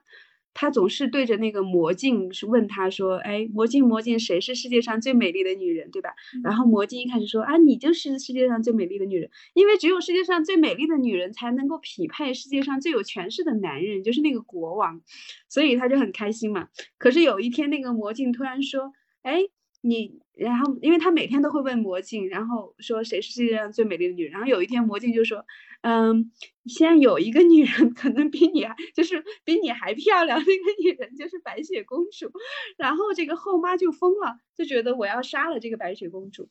[SPEAKER 2] 他总是对着那个魔镜是问他说：“哎，魔镜魔镜，谁是世界上最美丽的女人，对吧？”然后魔镜一开始说：“啊，你就是世界上最美丽的女人，因为只有世界上最美丽的女人才能够匹配世界上最有权势的男人，就是那个国王，所以他就很开心嘛。可是有一天，那个魔镜突然说：“哎。”你，然后，因为他每天都会问魔镜，然后说谁是世界上最美丽的女人。然后有一天魔镜就说，嗯，现在有一个女人可能比你还，就是比你还漂亮，那个女人就是白雪公主。然后这个后妈就疯了，就觉得我要杀了这个白雪公主。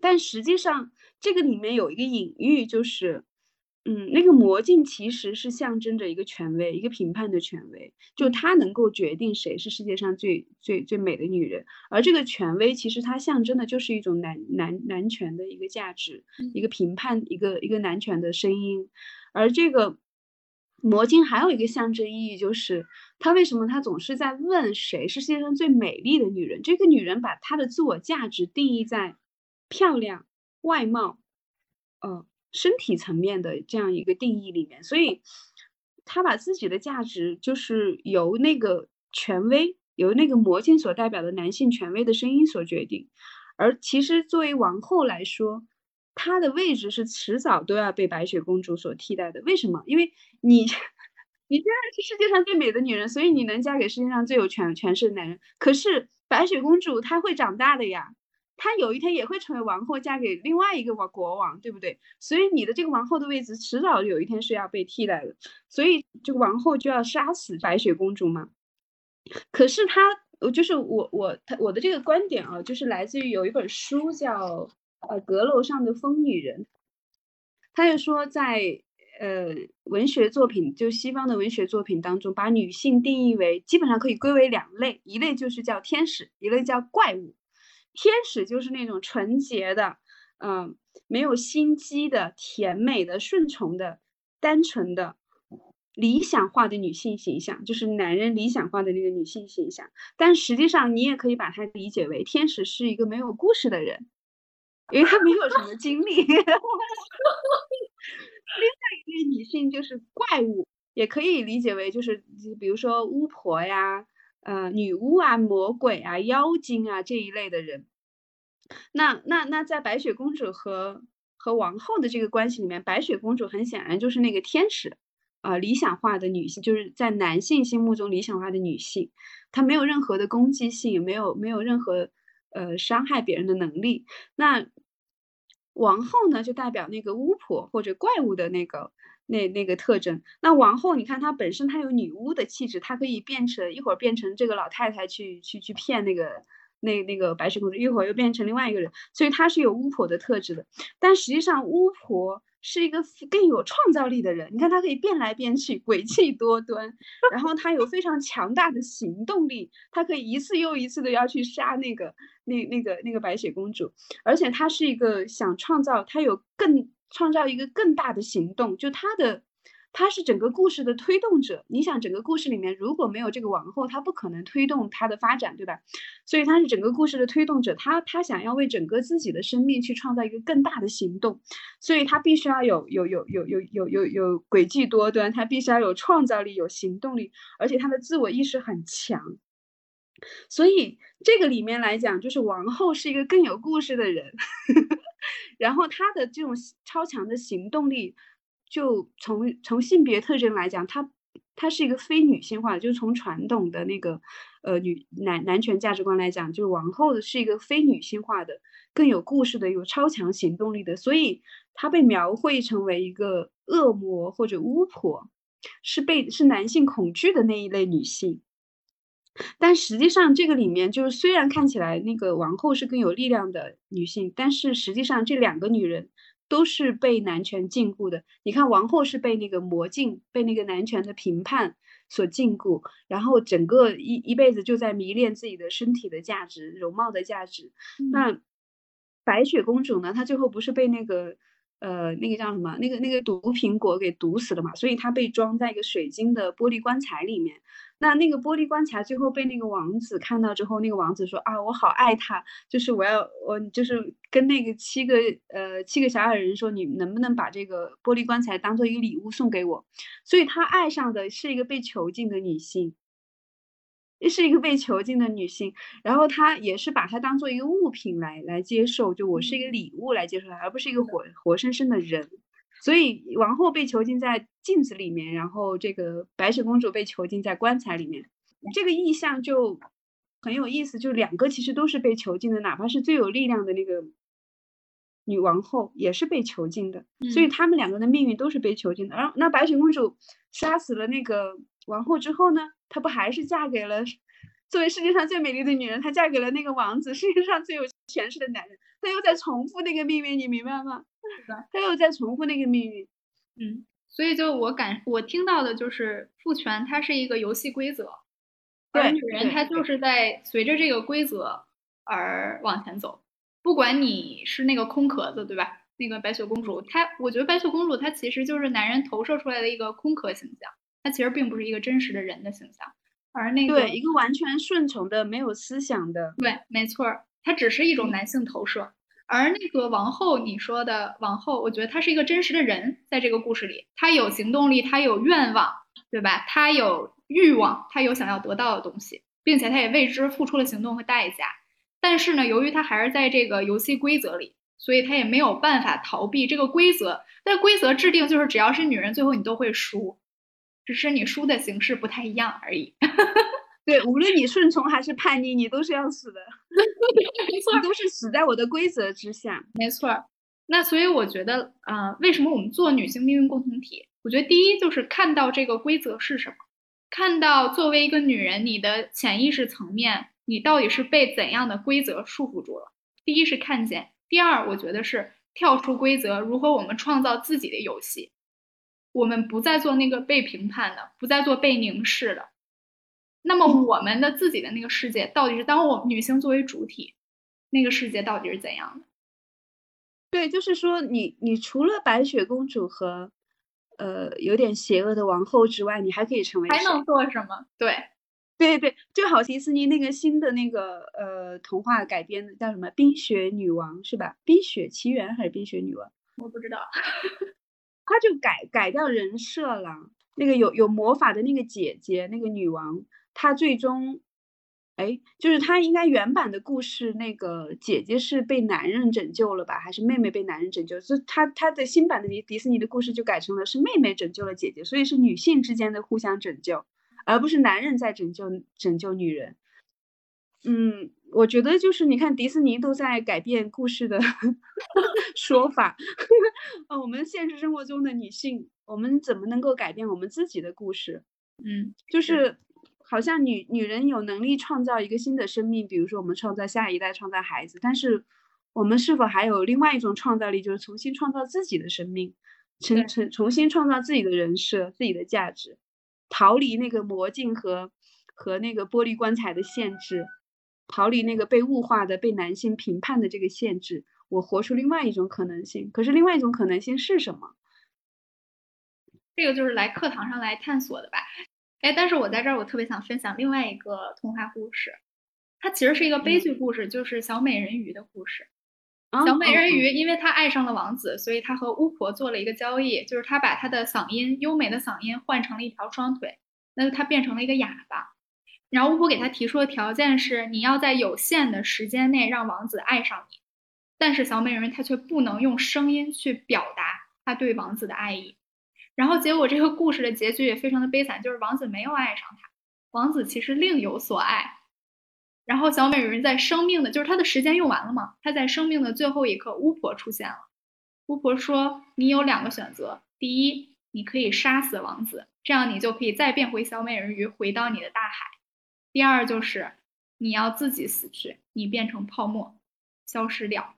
[SPEAKER 2] 但实际上这个里面有一个隐喻，就是。嗯，那个魔镜其实是象征着一个权威，一个评判的权威，就它能够决定谁是世界上最最最美的女人，而这个权威其实它象征的就是一种男男男权的一个价值，一个评判，一个一个男权的声音，而这个魔镜还有一个象征意义，就是他为什么他总是在问谁是世界上最美丽的女人？这个女人把她的自我价值定义在漂亮、外貌、呃身体层面的这样一个定义里面，所以她把自己的价值就是由那个权威，由那个魔镜所代表的男性权威的声音所决定。而其实作为王后来说，她的位置是迟早都要被白雪公主所替代的。为什么？因为你，你现在是世界上最美的女人，所以你能嫁给世界上最有权权势的男人。可是白雪公主她会长大的呀，她有一天也会成为王后，嫁给另外一个王国王，对不对？所以你的这个王后的位置迟早有一天是要被替代的。所以这个王后就要杀死白雪公主嘛？可是她。我就是我我她我的这个观点啊，就是来自于有一本书叫呃阁楼上的疯女人，他就说在呃文学作品就西方的文学作品当中，把女性定义为基本上可以归为两类，一类就是叫天使，一类叫怪物。天使就是那种纯洁的，嗯，没有心机的、甜美的、顺从的、单纯的。理想化的女性形象，就是男人理想化的那个女性形象。但实际上，你也可以把它理解为天使是一个没有故事的人，因为他没有什么经历。另外一类女性就是怪物，也可以理解为就是比如说巫婆呀、呃女巫啊、魔鬼啊、妖精啊这一类的人。那那那在白雪公主和和王后的这个关系里面，白雪公主很显然就是那个天使。啊，理想化的女性就是在男性心目中理想化的女性，她没有任何的攻击性，没有没有任何呃伤害别人的能力。那王后呢，就代表那个巫婆或者怪物的那个那那个特征。那王后，你看她本身她有女巫的气质，她可以变成一会儿变成这个老太太去去去骗那个那那个白雪公主，一会儿又变成另外一个人，所以她是有巫婆的特质的。但实际上巫婆。是一个更有创造力的人，你看她可以变来变去，诡计多端，然后她有非常强大的行动力，她可以一次又一次的要去杀那个那那个那个白雪公主，而且她是一个想创造，她有更创造一个更大的行动，就他的。他是整个故事的推动者。你想，整个故事里面如果没有这个王后，他不可能推动他的发展，对吧？所以他是整个故事的推动者。他他想要为整个自己的生命去创造一个更大的行动，所以他必须要有有有有有有有有诡计多端，他必须要有创造力、有行动力，而且他的自我意识很强。所以这个里面来讲，就是王后是一个更有故事的人，然后他的这种超强的行动力。就从从性别特征来讲，她她是一个非女性化的，就从传统的那个呃女男男权价值观来讲，就是王后的是一个非女性化的，更有故事的，有超强行动力的，所以她被描绘成为一个恶魔或者巫婆，是被是男性恐惧的那一类女性。但实际上，这个里面就是虽然看起来那个王后是更有力量的女性，但是实际上这两个女人。都是被男权禁锢的。你看，王后是被那个魔镜、被那个男权的评判所禁锢，然后整个一一辈子就在迷恋自己的身体的价值、容貌的价值。那白雪公主呢？她最后不是被那个呃那个叫什么？那个那个毒苹果给毒死了嘛？所以她被装在一个水晶的玻璃棺材里面。那那个玻璃棺材最后被那个王子看到之后，那个王子说啊，我好爱他，就是我要我就是跟那个七个呃七个小矮人说，你能不能把这个玻璃棺材当做一个礼物送给我？所以他爱上的是一个被囚禁的女性，是一个被囚禁的女性，然后他也是把它当做一个物品来来接受，就我是一个礼物来接受它，而不是一个活活生生的人。所以王后被囚禁在镜子里面，然后这个白雪公主被囚禁在棺材里面，这个意象就很有意思。就两个其实都是被囚禁的，哪怕是最有力量的那个女王后也是被囚禁的。所以他们两个的命运都是被囚禁的。然后那白雪公主杀死了那个王后之后呢，她不还是嫁给了 作为世界上最美丽的女人，她嫁给了那个王子，世界上最有权势的男人，她又在重复那个命运，你明白吗？他又在重复那个命运，
[SPEAKER 1] 嗯，所以就我感我听到的就是父权，它是一个游戏规则，而女人她就是在随着这个规则而往前走，不管你是那个空壳子，对吧？那个白雪公主，她我觉得白雪公主她其实就是男人投射出来的一个空壳形象，她其实并不是一个真实的人的形象，而那个
[SPEAKER 2] 对一个完全顺从的、没有思想的，
[SPEAKER 1] 对，没错儿，她只是一种男性投射。而那个王后，你说的王后，我觉得她是一个真实的人，在这个故事里，她有行动力，她有愿望，对吧？她有欲望，她有想要得到的东西，并且她也为之付出了行动和代价。但是呢，由于她还是在这个游戏规则里，所以她也没有办法逃避这个规则。但规则制定就是只要是女人，最后你都会输，只是你输的形式不太一样而已。
[SPEAKER 2] 对，无论你顺从还是叛逆，你都是要死的。
[SPEAKER 1] 没错
[SPEAKER 2] 你都是死在我的规则之下。
[SPEAKER 1] 没错儿，那所以我觉得，啊，为什么我们做女性命运共同体？我觉得第一就是看到这个规则是什么，看到作为一个女人，你的潜意识层面，你到底是被怎样的规则束缚住了？第一是看见，第二我觉得是跳出规则，如何我们创造自己的游戏，我们不再做那个被评判的，不再做被凝视的。那么我们的自己的那个世界，到底是当我们女性作为主体，那个世界到底是怎样的？
[SPEAKER 2] 对，就是说你你除了白雪公主和呃有点邪恶的王后之外，你还可以成为
[SPEAKER 1] 还能做什么？对，
[SPEAKER 2] 对对，就好迪士尼那个新的那个呃童话改编的叫什么《冰雪女王》是吧？《冰雪奇缘》还是《冰雪女王》？
[SPEAKER 1] 我不知道。
[SPEAKER 2] 他就改改掉人设了。那个有有魔法的那个姐姐，那个女王，他最终，哎，就是他应该原版的故事，那个姐姐是被男人拯救了吧？还是妹妹被男人拯救？所以她她的新版的迪迪士尼的故事就改成了是妹妹拯救了姐姐，所以是女性之间的互相拯救，而不是男人在拯救拯救女人。嗯，我觉得就是你看迪士尼都在改变故事的 说法，呃，我们现实生活中的女性，我们怎么能够改变我们自己的故事？
[SPEAKER 1] 嗯，
[SPEAKER 2] 就是好像女女人有能力创造一个新的生命，比如说我们创造下一代，创造孩子，但是我们是否还有另外一种创造力，就是重新创造自己的生命，
[SPEAKER 1] 对
[SPEAKER 2] 重重重新创造自己的人设、自己的价值，逃离那个魔镜和和那个玻璃棺材的限制，逃离那个被物化的、被男性评判的这个限制，我活出另外一种可能性。可是另外一种可能性是什么？
[SPEAKER 1] 这个就是来课堂上来探索的吧。哎，但是我在这儿，我特别想分享另外一个童话故事，它其实是一个悲剧故事，就是小美人鱼的故事。
[SPEAKER 2] 啊
[SPEAKER 1] 小美人
[SPEAKER 2] 哦
[SPEAKER 1] 鱼因为她爱上了王子，所以她和巫婆做了一个交易，就是她把她的嗓音优美的嗓音换成了一条双腿，那她变成了一个哑巴。然后巫婆给她提出的条件是，你要在有限的时间内让王子爱上你，但是小美人鱼她却不能用声音去表达她对王子的爱意。然后结果这个故事的结局也非常的悲惨，就是王子没有爱上她，王子其实另有所爱。然后小美人鱼在生命的，就是她的时间用完了嘛，她在生命的最后一刻，巫婆出现了。巫婆说：“你有两个选择，第一，你可以杀死王子，这样你就可以再变回小美人鱼，回到你的大海；第二就是你要自己死去，你变成泡沫，消失掉。”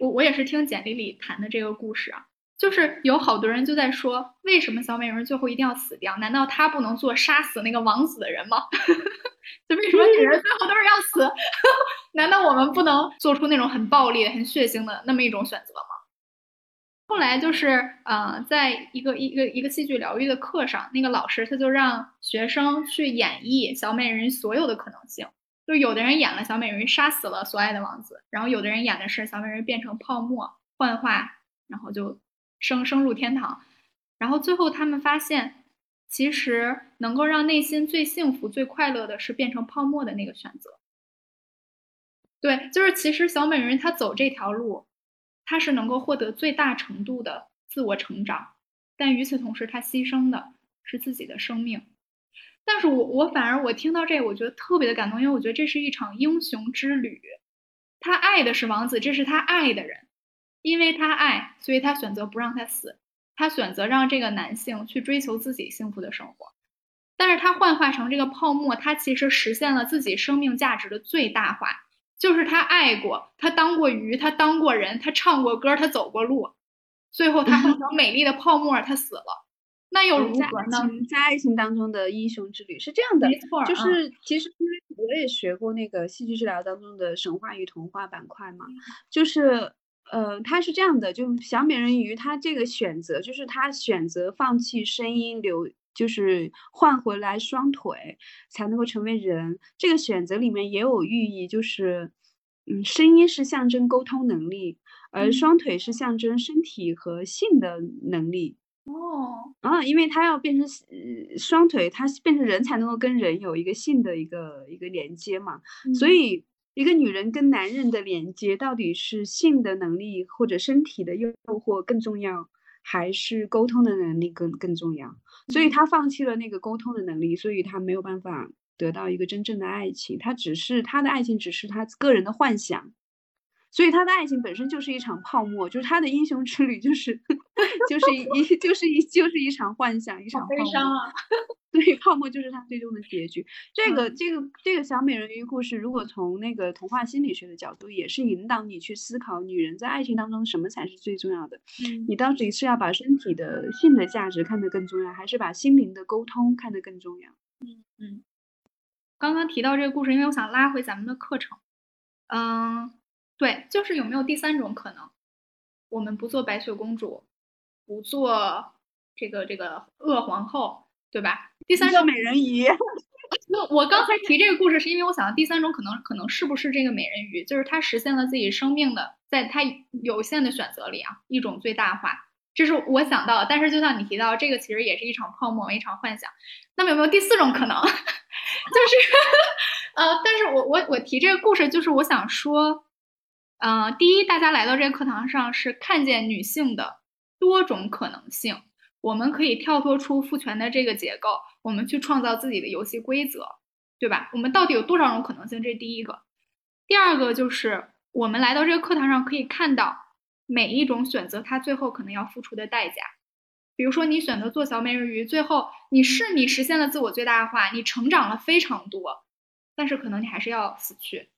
[SPEAKER 1] 我我也是听简历里谈的这个故事啊，就是有好多人就在说，为什么小美人最后一定要死掉？难道她不能做杀死那个王子的人吗？就为什么女人最后都是要死？难道我们不能做出那种很暴力、很血腥的那么一种选择吗？后来就是，呃，在一个一个一个戏剧疗愈的课上，那个老师他就让学生去演绎小美人所有的可能性。就有的人演了小美人杀死了所爱的王子，然后有的人演的是小美人变成泡沫幻化，然后就升升入天堂。然后最后他们发现，其实能够让内心最幸福、最快乐的是变成泡沫的那个选择。对，就是其实小美人她走这条路，她是能够获得最大程度的自我成长，但与此同时，她牺牲的是自己的生命。但是我我反而我听到这，我觉得特别的感动，因为我觉得这是一场英雄之旅。她爱的是王子，这是她爱的人，因为他爱，所以他选择不让他死，他选择让这个男性去追求自己幸福的生活。但是他幻化成这个泡沫，他其实实现了自己生命价值的最大化。就是他爱过，他当过鱼，他当过人，他唱过歌，他走过路，最后他换成 美丽的泡沫，他死了，那又如
[SPEAKER 2] 在
[SPEAKER 1] 何呢？
[SPEAKER 2] 爱情在爱情当中的英雄之旅是这样的
[SPEAKER 1] 没，错，
[SPEAKER 2] 就
[SPEAKER 1] 嗯
[SPEAKER 2] 是其实因为我也学过那个戏剧治疗当中的神话与童话板块嘛，就是呃，他是这样的，就小美人鱼，她这个选择就是她选择放弃声音，留就是换回来双腿，才能够成为人。这个选择里面也有寓意，就是嗯，声音是象征沟通能力，而双腿是象征身体和性的能力。
[SPEAKER 1] 哦，
[SPEAKER 2] 啊，因为他要变成呃双腿，他变成人才能够跟人有一个性的一个一个连接嘛，所以一个女人跟男人的连接到底是性的能力或者身体的诱惑更重要，还是沟通的能力更更重要？所以她放弃了那个沟通的能力，所以她没有办法得到一个真正的爱情，她只是她的爱情只是她个人的幻想。所以他的爱情本身就是一场泡沫，就是他的英雄之旅，就是就是一就是一就是一场幻想，一场
[SPEAKER 1] 悲伤啊。
[SPEAKER 2] 对，泡沫就是他最终的结局。这个这个这个小美人鱼故事，如果从那个童话心理学的角度，也是引导你去思考女人在爱情当中什么才是最重要的。
[SPEAKER 1] 嗯，
[SPEAKER 2] 你到底是要把身体的性的价值看得更重要，还是把心灵的沟通看得更重要？
[SPEAKER 1] 嗯嗯。刚刚提到这个故事，因为我想拉回咱们的课程，嗯。对，就是有没有第三种可能，我们不做白雪公主，不做这个这个恶皇后，对吧？第三种
[SPEAKER 2] 美人鱼。
[SPEAKER 1] 那我刚才提这个故事，是因为我想到第三种可能，可能是不是这个美人鱼，就是她实现了自己生命的，在她有限的选择里啊，一种最大化，这是我想到。但是就像你提到，这个其实也是一场泡沫，一场幻想。那么有没有第四种可能？就是 呃，但是我我我提这个故事，就是我想说。呃，第一，大家来到这个课堂上是看见女性的多种可能性，我们可以跳脱出父权的这个结构，我们去创造自己的游戏规则，对吧？我们到底有多少种可能性？这是第一个。第二个就是我们来到这个课堂上可以看到每一种选择它最后可能要付出的代价。比如说你选择做小美人鱼，最后你是你实现了自我最大化，你成长了非常多，但是可能你还是要死去。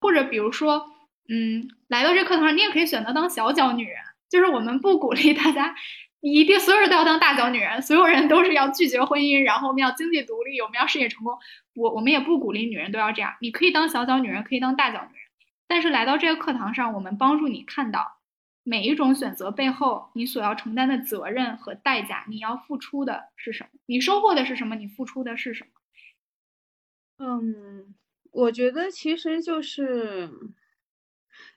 [SPEAKER 1] 或者比如说。嗯，来到这课堂上，你也可以选择当小脚女人。就是我们不鼓励大家一定所有人都要当大脚女人，所有人都是要拒绝婚姻，然后我们要经济独立，我们要事业成功。我我们也不鼓励女人都要这样。你可以当小脚女人，可以当大脚女人。但是来到这个课堂上，我们帮助你看到每一种选择背后你所要承担的责任和代价，你要付出的是什么？你收获的是什么？你付出的是什么？
[SPEAKER 2] 嗯，我觉得其实就是。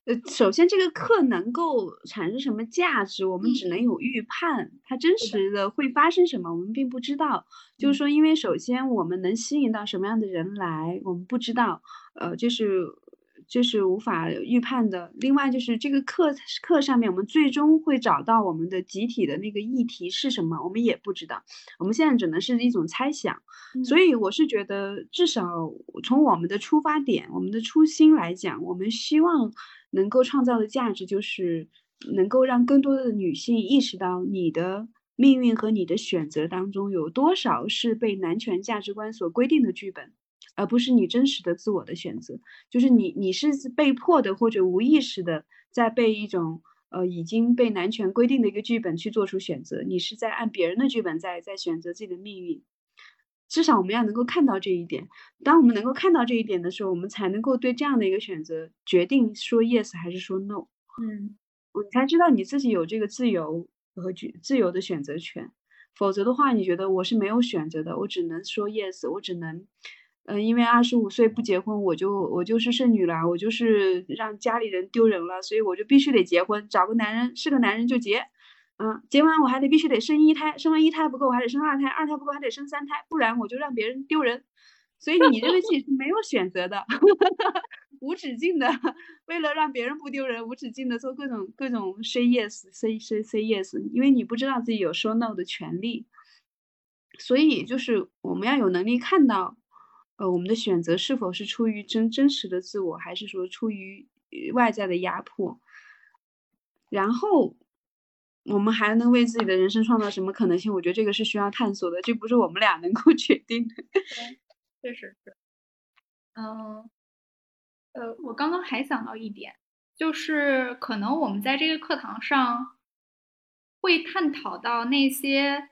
[SPEAKER 2] 呃，首先这个课能够产生什么价值，我们只能有预判，它真实的会发生什么，我们并不知道。就是说，因为首先我们能吸引到什么样的人来，我们不知道，呃，就是这是无法预判的。另外就是这个课课上面，我们最终会找到我们的集体的那个议题是什么，我们也不知道。我们现在只能是一种猜想。所以我是觉得，至少从我们的出发点、我们的初心来讲，我们希望。能够创造的价值就是能够让更多的女性意识到你的命运和你的选择当中有多少是被男权价值观所规定的剧本，而不是你真实的自我的选择。就是你你是被迫的或者无意识的在被一种呃已经被男权规定的一个剧本去做出选择，你是在按别人的剧本在在选择自己的命运。至少我们要能够看到这一点。当我们能够看到这一点的时候，我们才能够对这样的一个选择决定说 yes 还是说 no。
[SPEAKER 1] 嗯，
[SPEAKER 2] 你才知道你自己有这个自由和决自由的选择权。否则的话，你觉得我是没有选择的，我只能说 yes，我只能，嗯，因为二十五岁不结婚，我就我就是剩女了，我就是让家里人丢人了，所以我就必须得结婚，找个男人是个男人就结。嗯，结完我还得必须得生一胎，生完一胎不够，我还得生二胎，二胎不够还得生三胎，不然我就让别人丢人。所以你认为自己是没有选择的，无止境的，为了让别人不丢人，无止境的做各种各种 say yes，say say say yes，因为你不知道自己有说 no 的权利。所以就是我们要有能力看到，呃，我们的选择是否是出于真真实的自我，还是说出于外在的压迫，然后。我们还能为自己的人生创造什么可能性？我觉得这个是需要探索的，这不是我们俩能够 决定的。
[SPEAKER 1] 确实是。嗯，呃，我刚刚还想到一点，就是可能我们在这个课堂上会探讨到那些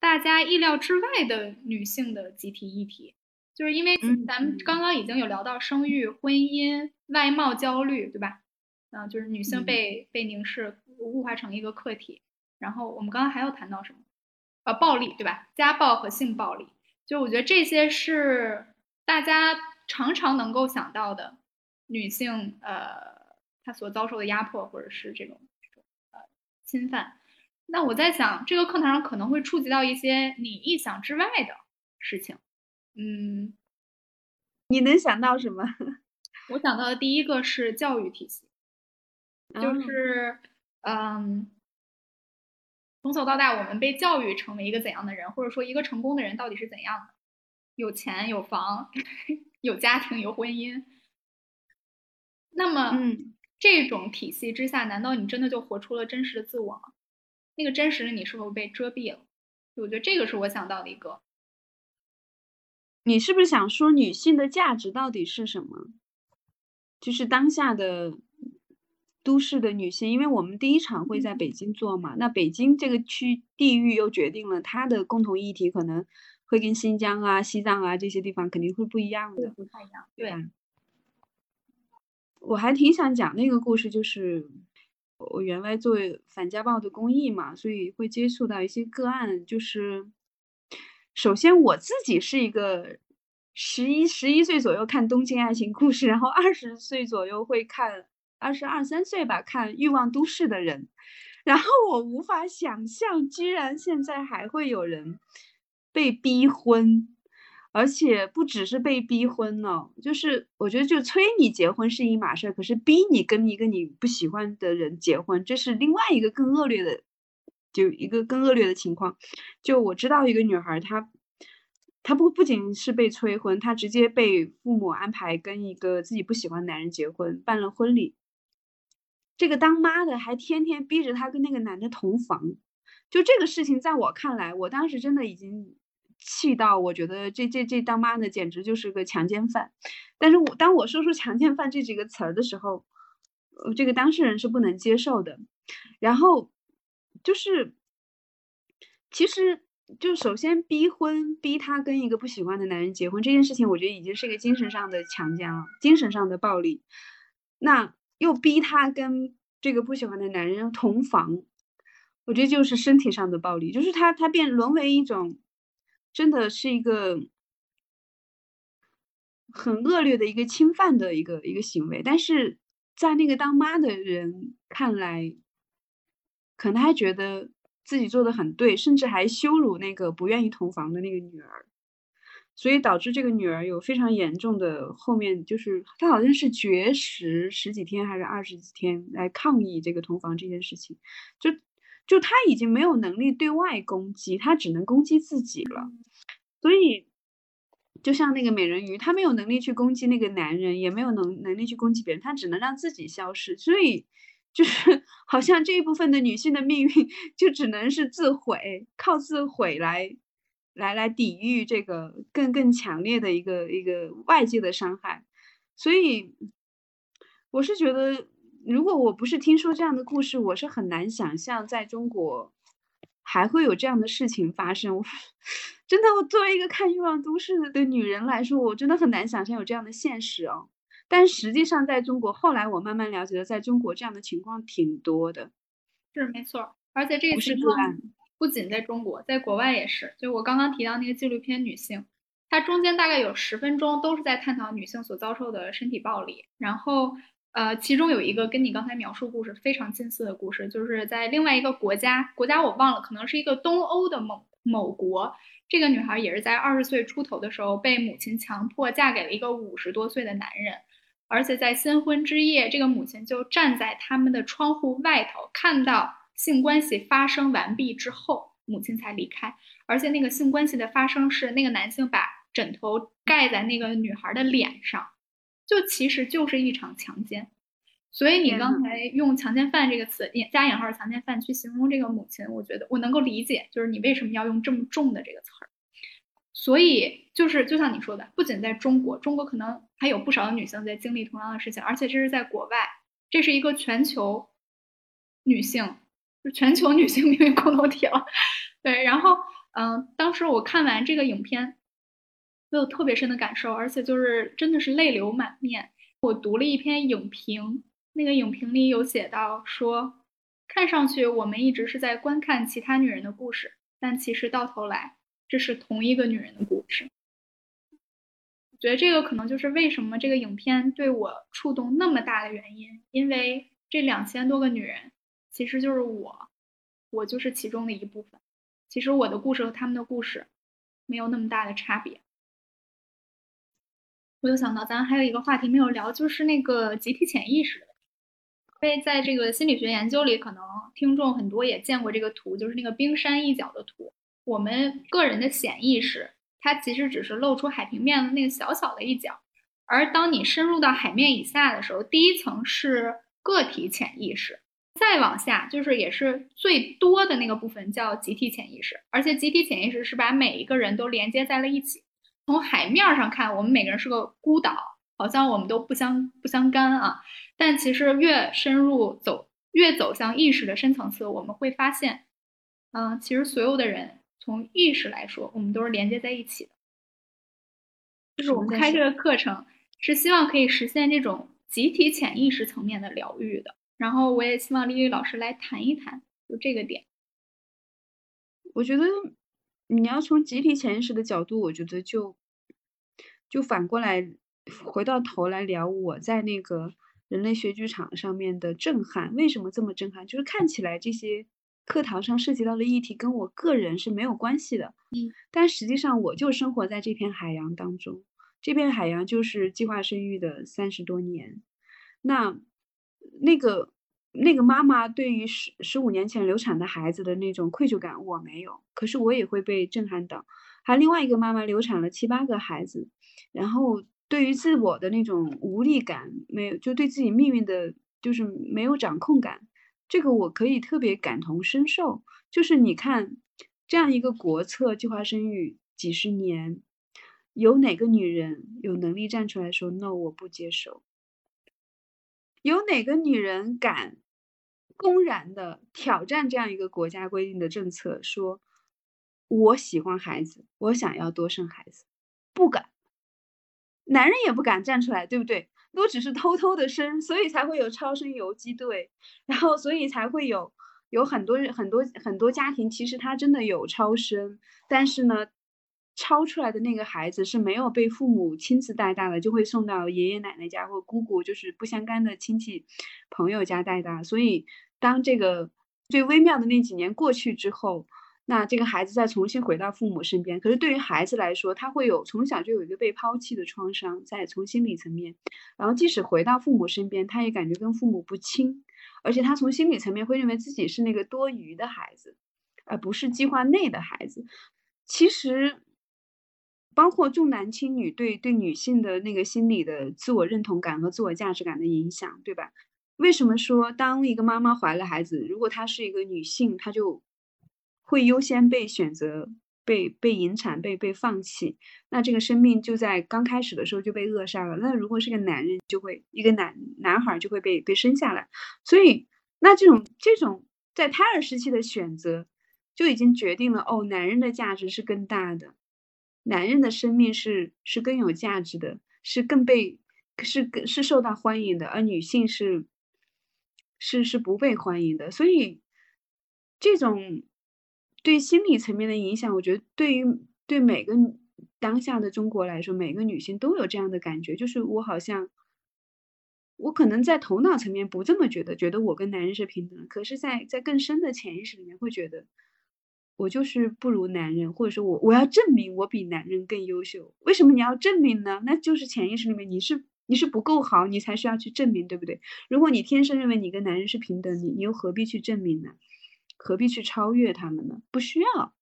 [SPEAKER 1] 大家意料之外的女性的集体议题，就是因为咱们刚刚已经有聊到生育、婚姻、外貌焦虑，对吧？嗯，就是女性被被凝视、物化成一个客体。然后我们刚刚还有谈到什么？呃，暴力，对吧？家暴和性暴力，就我觉得这些是大家常常能够想到的女性，呃，她所遭受的压迫或者是这种这种呃侵犯。那我在想，这个课堂上可能会触及到一些你意想之外的事情。嗯，
[SPEAKER 2] 你能想到什么？
[SPEAKER 1] 我想到的第一个是教育体系，就是嗯，从小到大我们被教育成为一个怎样的人，或者说一个成功的人到底是怎样的？有钱有房，有家庭有婚姻。那么，这种体系之下，难道你真的就活出了真实的自我吗？那个真实的你是否被遮蔽了？我觉得这个是我想到的一个。
[SPEAKER 2] 你是不是想说女性的价值到底是什么？就是当下的都市的女性，因为我们第一场会在北京做嘛，那北京这个区地域又决定了它的共同议题可能会跟新疆啊、西藏啊这些地方肯定会不一样的，
[SPEAKER 1] 不太一样。对，
[SPEAKER 2] 我还挺想讲那个故事，就是。我原来做反家暴的公益嘛，所以会接触到一些个案。就是首先我自己是一个十一十一岁左右看东京爱情故事，然后二十岁左右会看二十二三岁吧看欲望都市的人，然后我无法想象，居然现在还会有人被逼婚。而且不只是被逼婚呢，就是我觉得就催你结婚是一码事儿，可是逼你跟一个你不喜欢的人结婚，这是另外一个更恶劣的，就一个更恶劣的情况。就我知道一个女孩，她她不不仅是被催婚，她直接被父母安排跟一个自己不喜欢的男人结婚，办了婚礼。这个当妈的还天天逼着她跟那个男的同房，就这个事情在我看来，我当时真的已经。气到我觉得这这这当妈的简直就是个强奸犯，但是我当我说出强奸犯这几个词儿的时候，呃，这个当事人是不能接受的。然后就是，其实就首先逼婚，逼他跟一个不喜欢的男人结婚这件事情，我觉得已经是一个精神上的强奸了，精神上的暴力。那又逼他跟这个不喜欢的男人同房，我觉得就是身体上的暴力，就是他他变沦为一种。真的是一个很恶劣的一个侵犯的一个一个行为，但是在那个当妈的人看来，可能还觉得自己做的很对，甚至还羞辱那个不愿意同房的那个女儿，所以导致这个女儿有非常严重的后面，就是她好像是绝食十几天还是二十几天来抗议这个同房这件事情，就。就她已经没有能力对外攻击，她只能攻击自己了。所以，就像那个美人鱼，她没有能力去攻击那个男人，也没有能能力去攻击别人，她只能让自己消失。所以，就是好像这一部分的女性的命运，就只能是自毁，靠自毁来，来来抵御这个更更强烈的一个一个外界的伤害。所以，我是觉得。如果我不是听说这样的故事，我是很难想象在中国还会有这样的事情发生。真的，我作为一个看欲望都市的女人来说，我真的很难想象有这样的现实哦。但实际上，在中国，后来我慢慢了解了，在中国这样的情况挺多的。
[SPEAKER 1] 是没错，而且这个情况不仅在中国，在国外也是。就我刚刚提到那个纪录片《女性》，它中间大概有十分钟都是在探讨女性所遭受的身体暴力，然后。呃，其中有一个跟你刚才描述故事非常近似的故事，就是在另外一个国家，国家我忘了，可能是一个东欧的某某国。这个女孩也是在二十岁出头的时候被母亲强迫嫁给了一个五十多岁的男人，而且在新婚之夜，这个母亲就站在他们的窗户外头，看到性关系发生完毕之后，母亲才离开。而且那个性关系的发生是那个男性把枕头盖在那个女孩的脸上。就其实就是一场强奸，所以你刚才用“强奸犯”这个词，加引号“强奸犯”去形容这个母亲，我觉得我能够理解，就是你为什么要用这么重的这个词儿。所以就是就像你说的，不仅在中国，中国可能还有不少女性在经历同样的事情，而且这是在国外，这是一个全球女性，就全球女性命运共同体了。对，然后嗯，当时我看完这个影片。我有特别深的感受，而且就是真的是泪流满面。我读了一篇影评，那个影评里有写到说，看上去我们一直是在观看其他女人的故事，但其实到头来，这是同一个女人的故事。我觉得这个可能就是为什么这个影片对我触动那么大的原因，因为这两千多个女人，其实就是我，我就是其中的一部分。其实我的故事和他们的故事，没有那么大的差别。我又想到，咱还有一个话题没有聊，就是那个集体潜意识。因为在这个心理学研究里，可能听众很多也见过这个图，就是那个冰山一角的图。我们个人的潜意识。它其实只是露出海平面的那个小小的一角，而当你深入到海面以下的时候，第一层是个体潜意识，再往下就是也是最多的那个部分叫集体潜意识，而且集体潜意识是把每一个人都连接在了一起。从海面上看，我们每个人是个孤岛，好像我们都不相不相干啊。但其实越深入走，越走向意识的深层次，我们会发现，嗯，其实所有的人。从意识来说，我们都是连接在一起的。就是我们开这个课程，是希望可以实现这种集体潜意识层面的疗愈的。然后，我也希望丽丽老师来谈一谈，就这个点。
[SPEAKER 2] 我觉得你要从集体潜意识的角度，我觉得就就反过来回到头来聊我在那个人类学剧场上面的震撼。为什么这么震撼？就是看起来这些。课堂上涉及到的议题跟我个人是没有关系的，
[SPEAKER 1] 嗯，
[SPEAKER 2] 但实际上我就生活在这片海洋当中，这片海洋就是计划生育的三十多年。那那个那个妈妈对于十十五年前流产的孩子的那种愧疚感我没有，可是我也会被震撼到。还有另外一个妈妈流产了七八个孩子，然后对于自我的那种无力感没有，就对自己命运的就是没有掌控感。这个我可以特别感同身受，就是你看这样一个国策计划生育几十年，有哪个女人有能力站出来说 “no”？我不接受。有哪个女人敢公然的挑战这样一个国家规定的政策，说我喜欢孩子，我想要多生孩子？不敢，男人也不敢站出来，对不对？都只是偷偷的生，所以才会有超生游击队，然后所以才会有有很多人很多很多家庭，其实他真的有超生，但是呢，超出来的那个孩子是没有被父母亲自带大的，就会送到爷爷奶奶家或姑姑，就是不相干的亲戚朋友家带大。所以当这个最微妙的那几年过去之后。那这个孩子再重新回到父母身边，可是对于孩子来说，他会有从小就有一个被抛弃的创伤，在从心理层面，然后即使回到父母身边，他也感觉跟父母不亲，而且他从心理层面会认为自己是那个多余的孩子，而不是计划内的孩子。其实，包括重男轻女对对女性的那个心理的自我认同感和自我价值感的影响，对吧？为什么说当一个妈妈怀了孩子，如果她是一个女性，她就会优先被选择、被被引产、被被放弃，那这个生命就在刚开始的时候就被扼杀了。那如果是个男人，就会一个男男孩就会被被生下来。所以，那这种这种在胎儿时期的选择，就已经决定了哦，男人的价值是更大的，男人的生命是是更有价值的，是更被是更是受到欢迎的，而女性是是是不被欢迎的。所以，这种。对心理层面的影响，我觉得对于对每个当下的中国来说，每个女性都有这样的感觉，就是我好像，我可能在头脑层面不这么觉得，觉得我跟男人是平等的，可是，在在更深的潜意识里面会觉得，我就是不如男人，或者说我我要证明我比男人更优秀。为什么你要证明呢？那就是潜意识里面你是你是不够好，你才需要去证明，对不对？如果你天生认为你跟男人是平等，你你又何必去证明呢？何必去超越他们呢？不需要，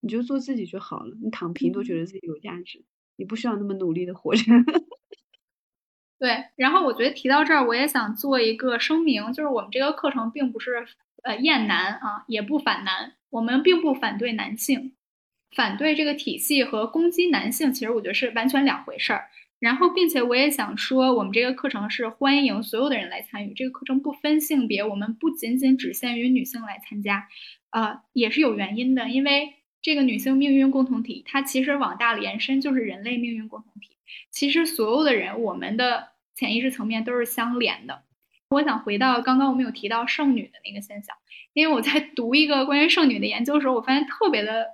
[SPEAKER 2] 你就做自己就好了。你躺平都觉得自己有价值，你不需要那么努力的活着。
[SPEAKER 1] 对，然后我觉得提到这儿，我也想做一个声明，就是我们这个课程并不是呃厌男啊，也不反男，我们并不反对男性，反对这个体系和攻击男性，其实我觉得是完全两回事儿。然后，并且我也想说，我们这个课程是欢迎所有的人来参与。这个课程不分性别，我们不仅仅只限于女性来参加，啊，也是有原因的。因为这个女性命运共同体，它其实往大了延伸就是人类命运共同体。其实所有的人，我们的潜意识层面都是相连的。我想回到刚刚我们有提到剩女的那个现象，因为我在读一个关于剩女的研究的时候，我发现特别的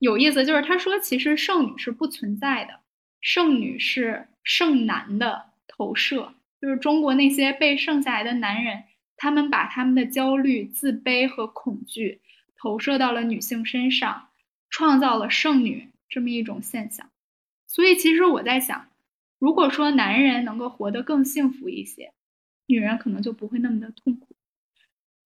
[SPEAKER 1] 有意思，就是他说其实剩女是不存在的，剩女是剩男的投射，就是中国那些被剩下来的男人，他们把他们的焦虑、自卑和恐惧投射到了女性身上，创造了剩女这么一种现象。所以其实我在想，如果说男人能够活得更幸福一些。女人可能就不会那么的痛苦，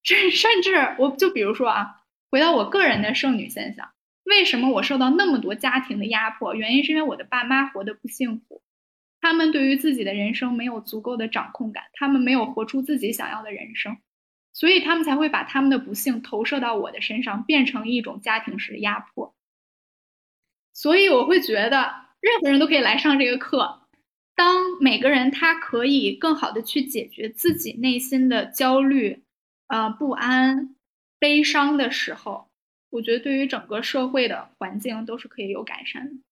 [SPEAKER 1] 甚 甚至我就比如说啊，回到我个人的剩女现象，为什么我受到那么多家庭的压迫？原因是因为我的爸妈活得不幸福，他们对于自己的人生没有足够的掌控感，他们没有活出自己想要的人生，所以他们才会把他们的不幸投射到我的身上，变成一种家庭式的压迫。所以我会觉得，任何人都可以来上这个课。当每个人他可以更好的去解决自己内心的焦虑、呃不安、悲伤的时候，我觉得对于整个社会的环境都是可以有改善的。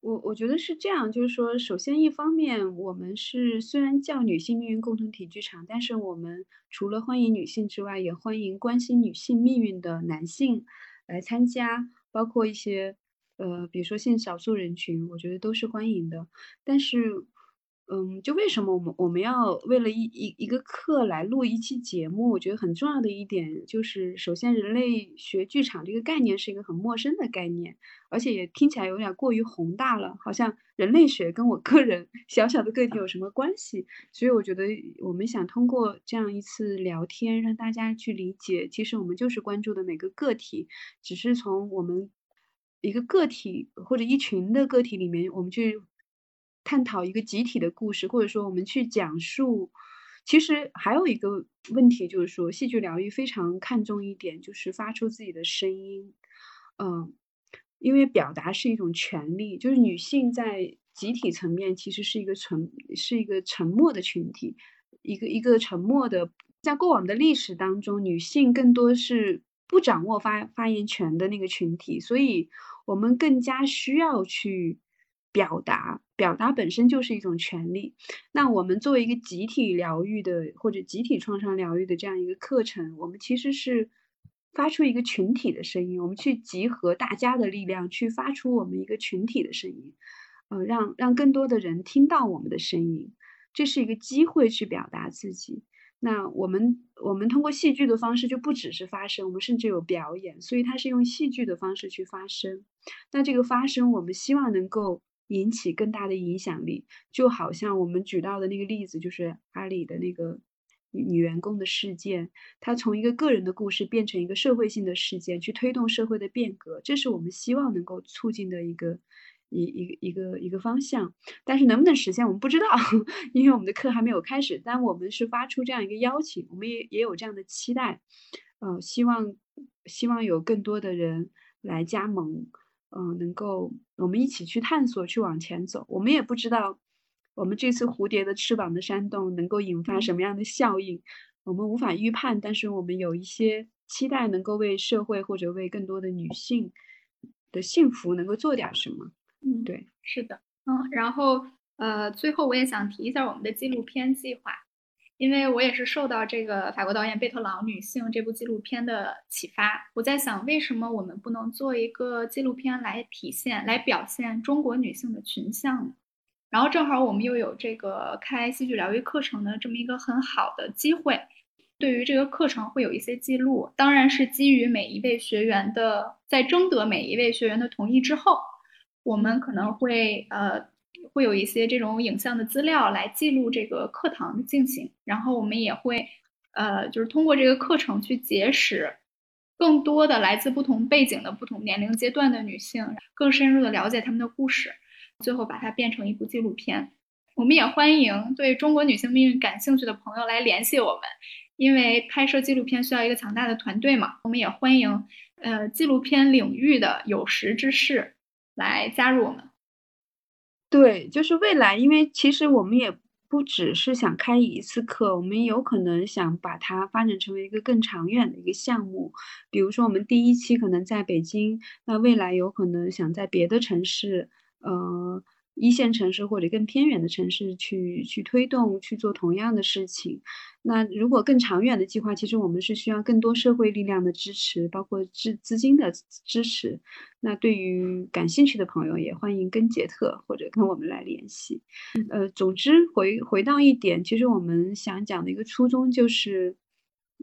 [SPEAKER 2] 我我觉得是这样，就是说，首先一方面，我们是虽然叫女性命运共同体剧场，但是我们除了欢迎女性之外，也欢迎关心女性命运的男性来参加，包括一些。呃，比如说性少数人群，我觉得都是欢迎的。但是，嗯，就为什么我们我们要为了一一一个课来录一期节目？我觉得很重要的一点就是，首先，人类学剧场这个概念是一个很陌生的概念，而且也听起来有点过于宏大了，好像人类学跟我个人 小小的个体有什么关系？所以，我觉得我们想通过这样一次聊天，让大家去理解，其实我们就是关注的每个个体，只是从我们。一个个体或者一群的个体里面，我们去探讨一个集体的故事，或者说我们去讲述。其实还有一个问题就是说，戏剧疗愈非常看重一点，就是发出自己的声音。嗯，因为表达是一种权利，就是女性在集体层面其实是一个沉是一个沉默的群体，一个一个沉默的。在过往的历史当中，女性更多是不掌握发发言权的那个群体，所以。我们更加需要去表达，表达本身就是一种权利。那我们作为一个集体疗愈的或者集体创伤疗愈的这样一个课程，我们其实是发出一个群体的声音，我们去集合大家的力量，去发出我们一个群体的声音，呃，让让更多的人听到我们的声音，这是一个机会去表达自己。那我们我们通过戏剧的方式就不只是发声，我们甚至有表演，所以它是用戏剧的方式去发声。那这个发声，我们希望能够引起更大的影响力，就好像我们举到的那个例子，就是阿里的那个女女员工的事件，它从一个个人的故事变成一个社会性的事件，去推动社会的变革，这是我们希望能够促进的一个。一一个一个一个方向，但是能不能实现我们不知道，因为我们的课还没有开始。但我们是发出这样一个邀请，我们也也有这样的期待，呃，希望希望有更多的人来加盟，嗯，能够我们一起去探索，去往前走。我们也不知道我们这次蝴蝶的翅膀的煽动能够引发什么样的效应，我们无法预判。但是我们有一些期待，能够为社会或者为更多的女性的幸福能够做点什么。
[SPEAKER 1] 嗯，
[SPEAKER 2] 对，
[SPEAKER 1] 是的，嗯，然后呃，最后我也想提一下我们的纪录片计划，因为我也是受到这个法国导演贝特朗《女性》这部纪录片的启发，我在想，为什么我们不能做一个纪录片来体现、来表现中国女性的群像呢？然后正好我们又有这个开戏剧疗愈课程的这么一个很好的机会，对于这个课程会有一些记录，当然是基于每一位学员的，在征得每一位学员的同意之后。我们可能会呃会有一些这种影像的资料来记录这个课堂的进行，然后我们也会呃就是通过这个课程去结识更多的来自不同背景的不同年龄阶段的女性，更深入的了解她们的故事，最后把它变成一部纪录片。我们也欢迎对中国女性命运感兴趣的朋友来联系我们，因为拍摄纪录片需要一个强大的团队嘛。我们也欢迎呃纪录片领域的有识之士。来加入我们，
[SPEAKER 2] 对，就是未来，因为其实我们也不只是想开一次课，我们有可能想把它发展成为一个更长远的一个项目。比如说，我们第一期可能在北京，那未来有可能想在别的城市，呃，一线城市或者更偏远的城市去去推动去做同样的事情。那如果更长远的计划，其实我们是需要更多社会力量的支持，包括资资金的支持。那对于感兴趣的朋友，也欢迎跟杰特或者跟我们来联系。呃，总之回回到一点，其实我们想讲的一个初衷就是，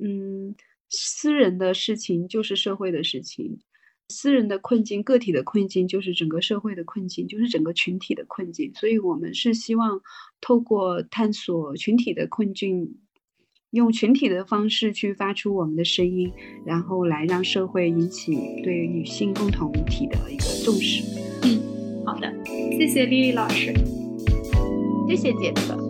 [SPEAKER 2] 嗯，私人的事情就是社会的事情。私人的困境、个体的困境，就是整个社会的困境，就是整个群体的困境。所以，我们是希望透过探索群体的困境，用群体的方式去发出我们的声音，然后来让社会引起对女性共同体的一个重视。
[SPEAKER 1] 嗯，好的，谢谢丽丽老师，
[SPEAKER 2] 谢谢杰克。